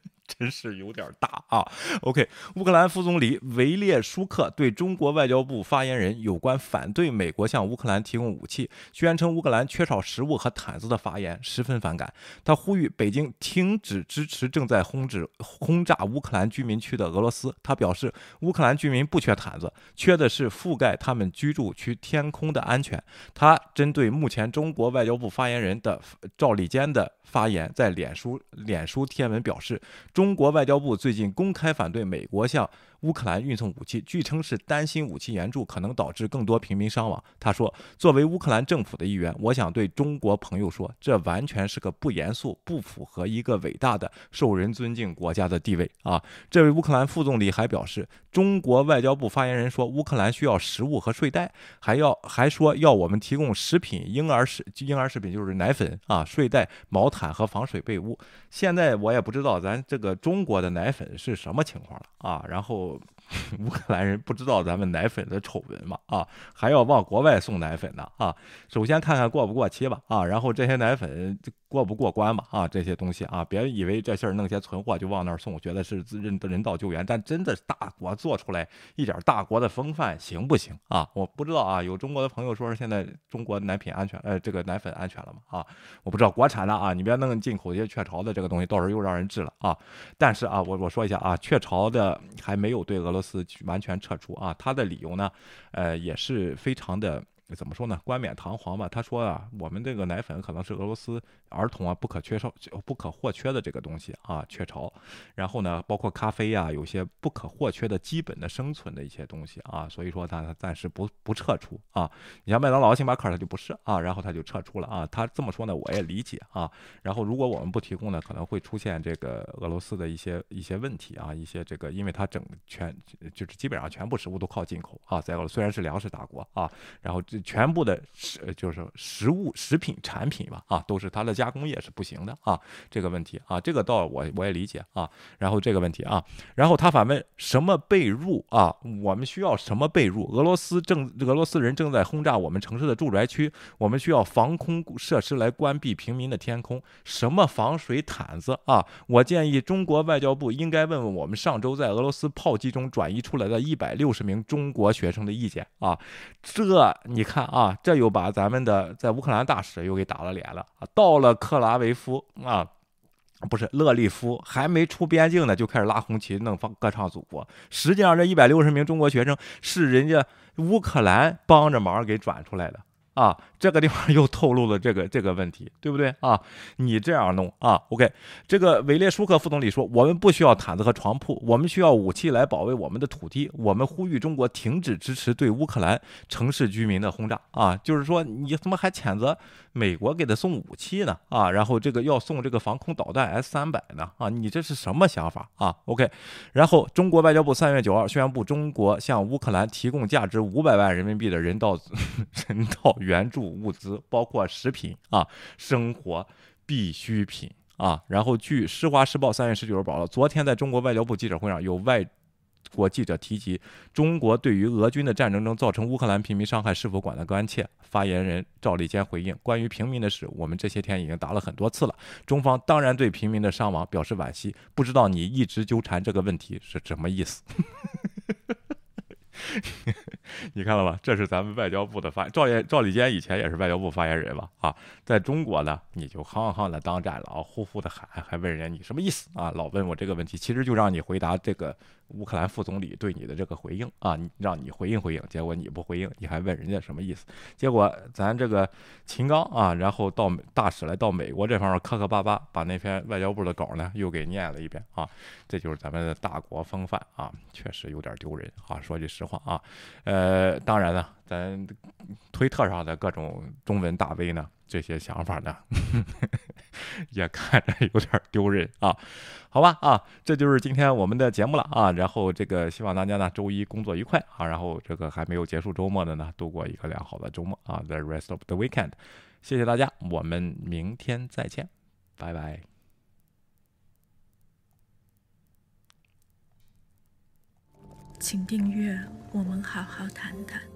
[SPEAKER 1] 真是有点大啊！OK，乌克兰副总理维列舒克对中国外交部发言人有关反对美国向乌克兰提供武器，宣称乌克兰缺少食物和毯子的发言十分反感。他呼吁北京停止支持正在轰制轰炸乌克兰居民区的俄罗斯。他表示，乌克兰居民不缺毯子，缺的是覆盖他们居住区天空的安全。他针对目前中国外交部发言人的赵立坚的发言，在脸书脸书贴文表示，中。中国外交部最近公开反对美国向。乌克兰运送武器，据称是担心武器援助可能导致更多平民伤亡。他说：“作为乌克兰政府的一员，我想对中国朋友说，这完全是个不严肃、不符合一个伟大的、受人尊敬国家的地位啊！”这位乌克兰副总理还表示，中国外交部发言人说，乌克兰需要食物和睡袋，还要还说要我们提供食品、婴儿食婴儿食品就是奶粉啊、睡袋、毛毯和防水被褥。现在我也不知道咱这个中国的奶粉是什么情况了啊，然后。乌克兰人不知道咱们奶粉的丑闻嘛？啊，还要往国外送奶粉呢？啊，首先看看过不过期吧？啊，然后这些奶粉。过不过关吧？啊，这些东西啊，别以为这事儿弄些存货就往那儿送，觉得是人人道救援，但真的大国做出来一点大国的风范行不行啊？我不知道啊。有中国的朋友说现在中国奶品安全，呃，这个奶粉安全了吗？啊，我不知道国产的啊，你别弄进口一些雀巢的这个东西，到时候又让人治了啊。但是啊，我我说一下啊，雀巢的还没有对俄罗斯斯完全撤出啊，他的理由呢，呃，也是非常的。怎么说呢？冠冕堂皇吧。他说啊，我们这个奶粉可能是俄罗斯儿童啊不可缺少、不可或缺的这个东西啊，雀巢。然后呢，包括咖啡呀，有些不可或缺的基本的生存的一些东西啊，所以说他暂时不不撤出啊。你像麦当劳、星巴克，他就不是啊，然后他就撤出了啊。他这么说呢，我也理解啊。然后如果我们不提供呢，可能会出现这个俄罗斯的一些一些问题啊，一些这个，因为它整全就是基本上全部食物都靠进口啊，在俄罗虽然是粮食大国啊，然后这。全部的食就是食物、食品产品吧，啊，都是它的加工业是不行的啊，这个问题啊，这个倒我我也理解啊。然后这个问题啊，然后他反问什么被褥啊？我们需要什么被褥？俄罗斯正俄罗斯人正在轰炸我们城市的住宅区，我们需要防空设施来关闭平民的天空。什么防水毯子啊？我建议中国外交部应该问问我们上周在俄罗斯炮击中转移出来的一百六十名中国学生的意见啊。这你。看啊，这又把咱们的在乌克兰大使又给打了脸了！到了克拉维夫啊，不是勒利夫，还没出边境呢，就开始拉红旗、弄放歌唱祖国。实际上，这一百六十名中国学生是人家乌克兰帮着忙给转出来的。啊，这个地方又透露了这个这个问题，对不对啊？你这样弄啊，OK？这个韦列舒克副总理说，我们不需要毯子和床铺，我们需要武器来保卫我们的土地。我们呼吁中国停止支持对乌克兰城市居民的轰炸啊！就是说，你怎么还谴责美国给他送武器呢？啊，然后这个要送这个防空导弹 S 三百呢？啊，你这是什么想法啊？OK？然后中国外交部三月九号宣布，中国向乌克兰提供价值五百万人民币的人道 人道。援助物资包括食品啊，生活必需品啊。然后，据《施华时报》三月十九日报道，昨天在中国外交部记者会上，有外国记者提及中国对于俄军的战争中造成乌克兰平民伤害是否管得关切。发言人赵立坚回应：“关于平民的事，我们这些天已经答了很多次了。中方当然对平民的伤亡表示惋惜。不知道你一直纠缠这个问题是什么意思？” 你看了吧？这是咱们外交部的发赵燕赵立坚以前也是外交部发言人吧？啊，在中国呢，你就夯夯的当战狼，呼呼的喊，还问人家你什么意思啊？老问我这个问题，其实就让你回答这个。乌克兰副总理对你的这个回应啊，让你回应回应，结果你不回应，你还问人家什么意思？结果咱这个秦刚啊，然后到大使来到美国这方面磕磕巴巴，把那篇外交部的稿呢又给念了一遍啊，这就是咱们的大国风范啊，确实有点丢人啊，说句实话啊，呃，当然呢，咱推特上的各种中文大 V 呢，这些想法呢。也看着有点丢人啊。好吧啊，这就是今天我们的节目了啊。然后这个希望大家呢周一工作愉快啊。然后这个还没有结束周末的呢，度过一个良好的周末啊。The rest of the weekend，谢谢大家，我们明天再见，拜拜。
[SPEAKER 7] 请订阅，我们好好谈谈。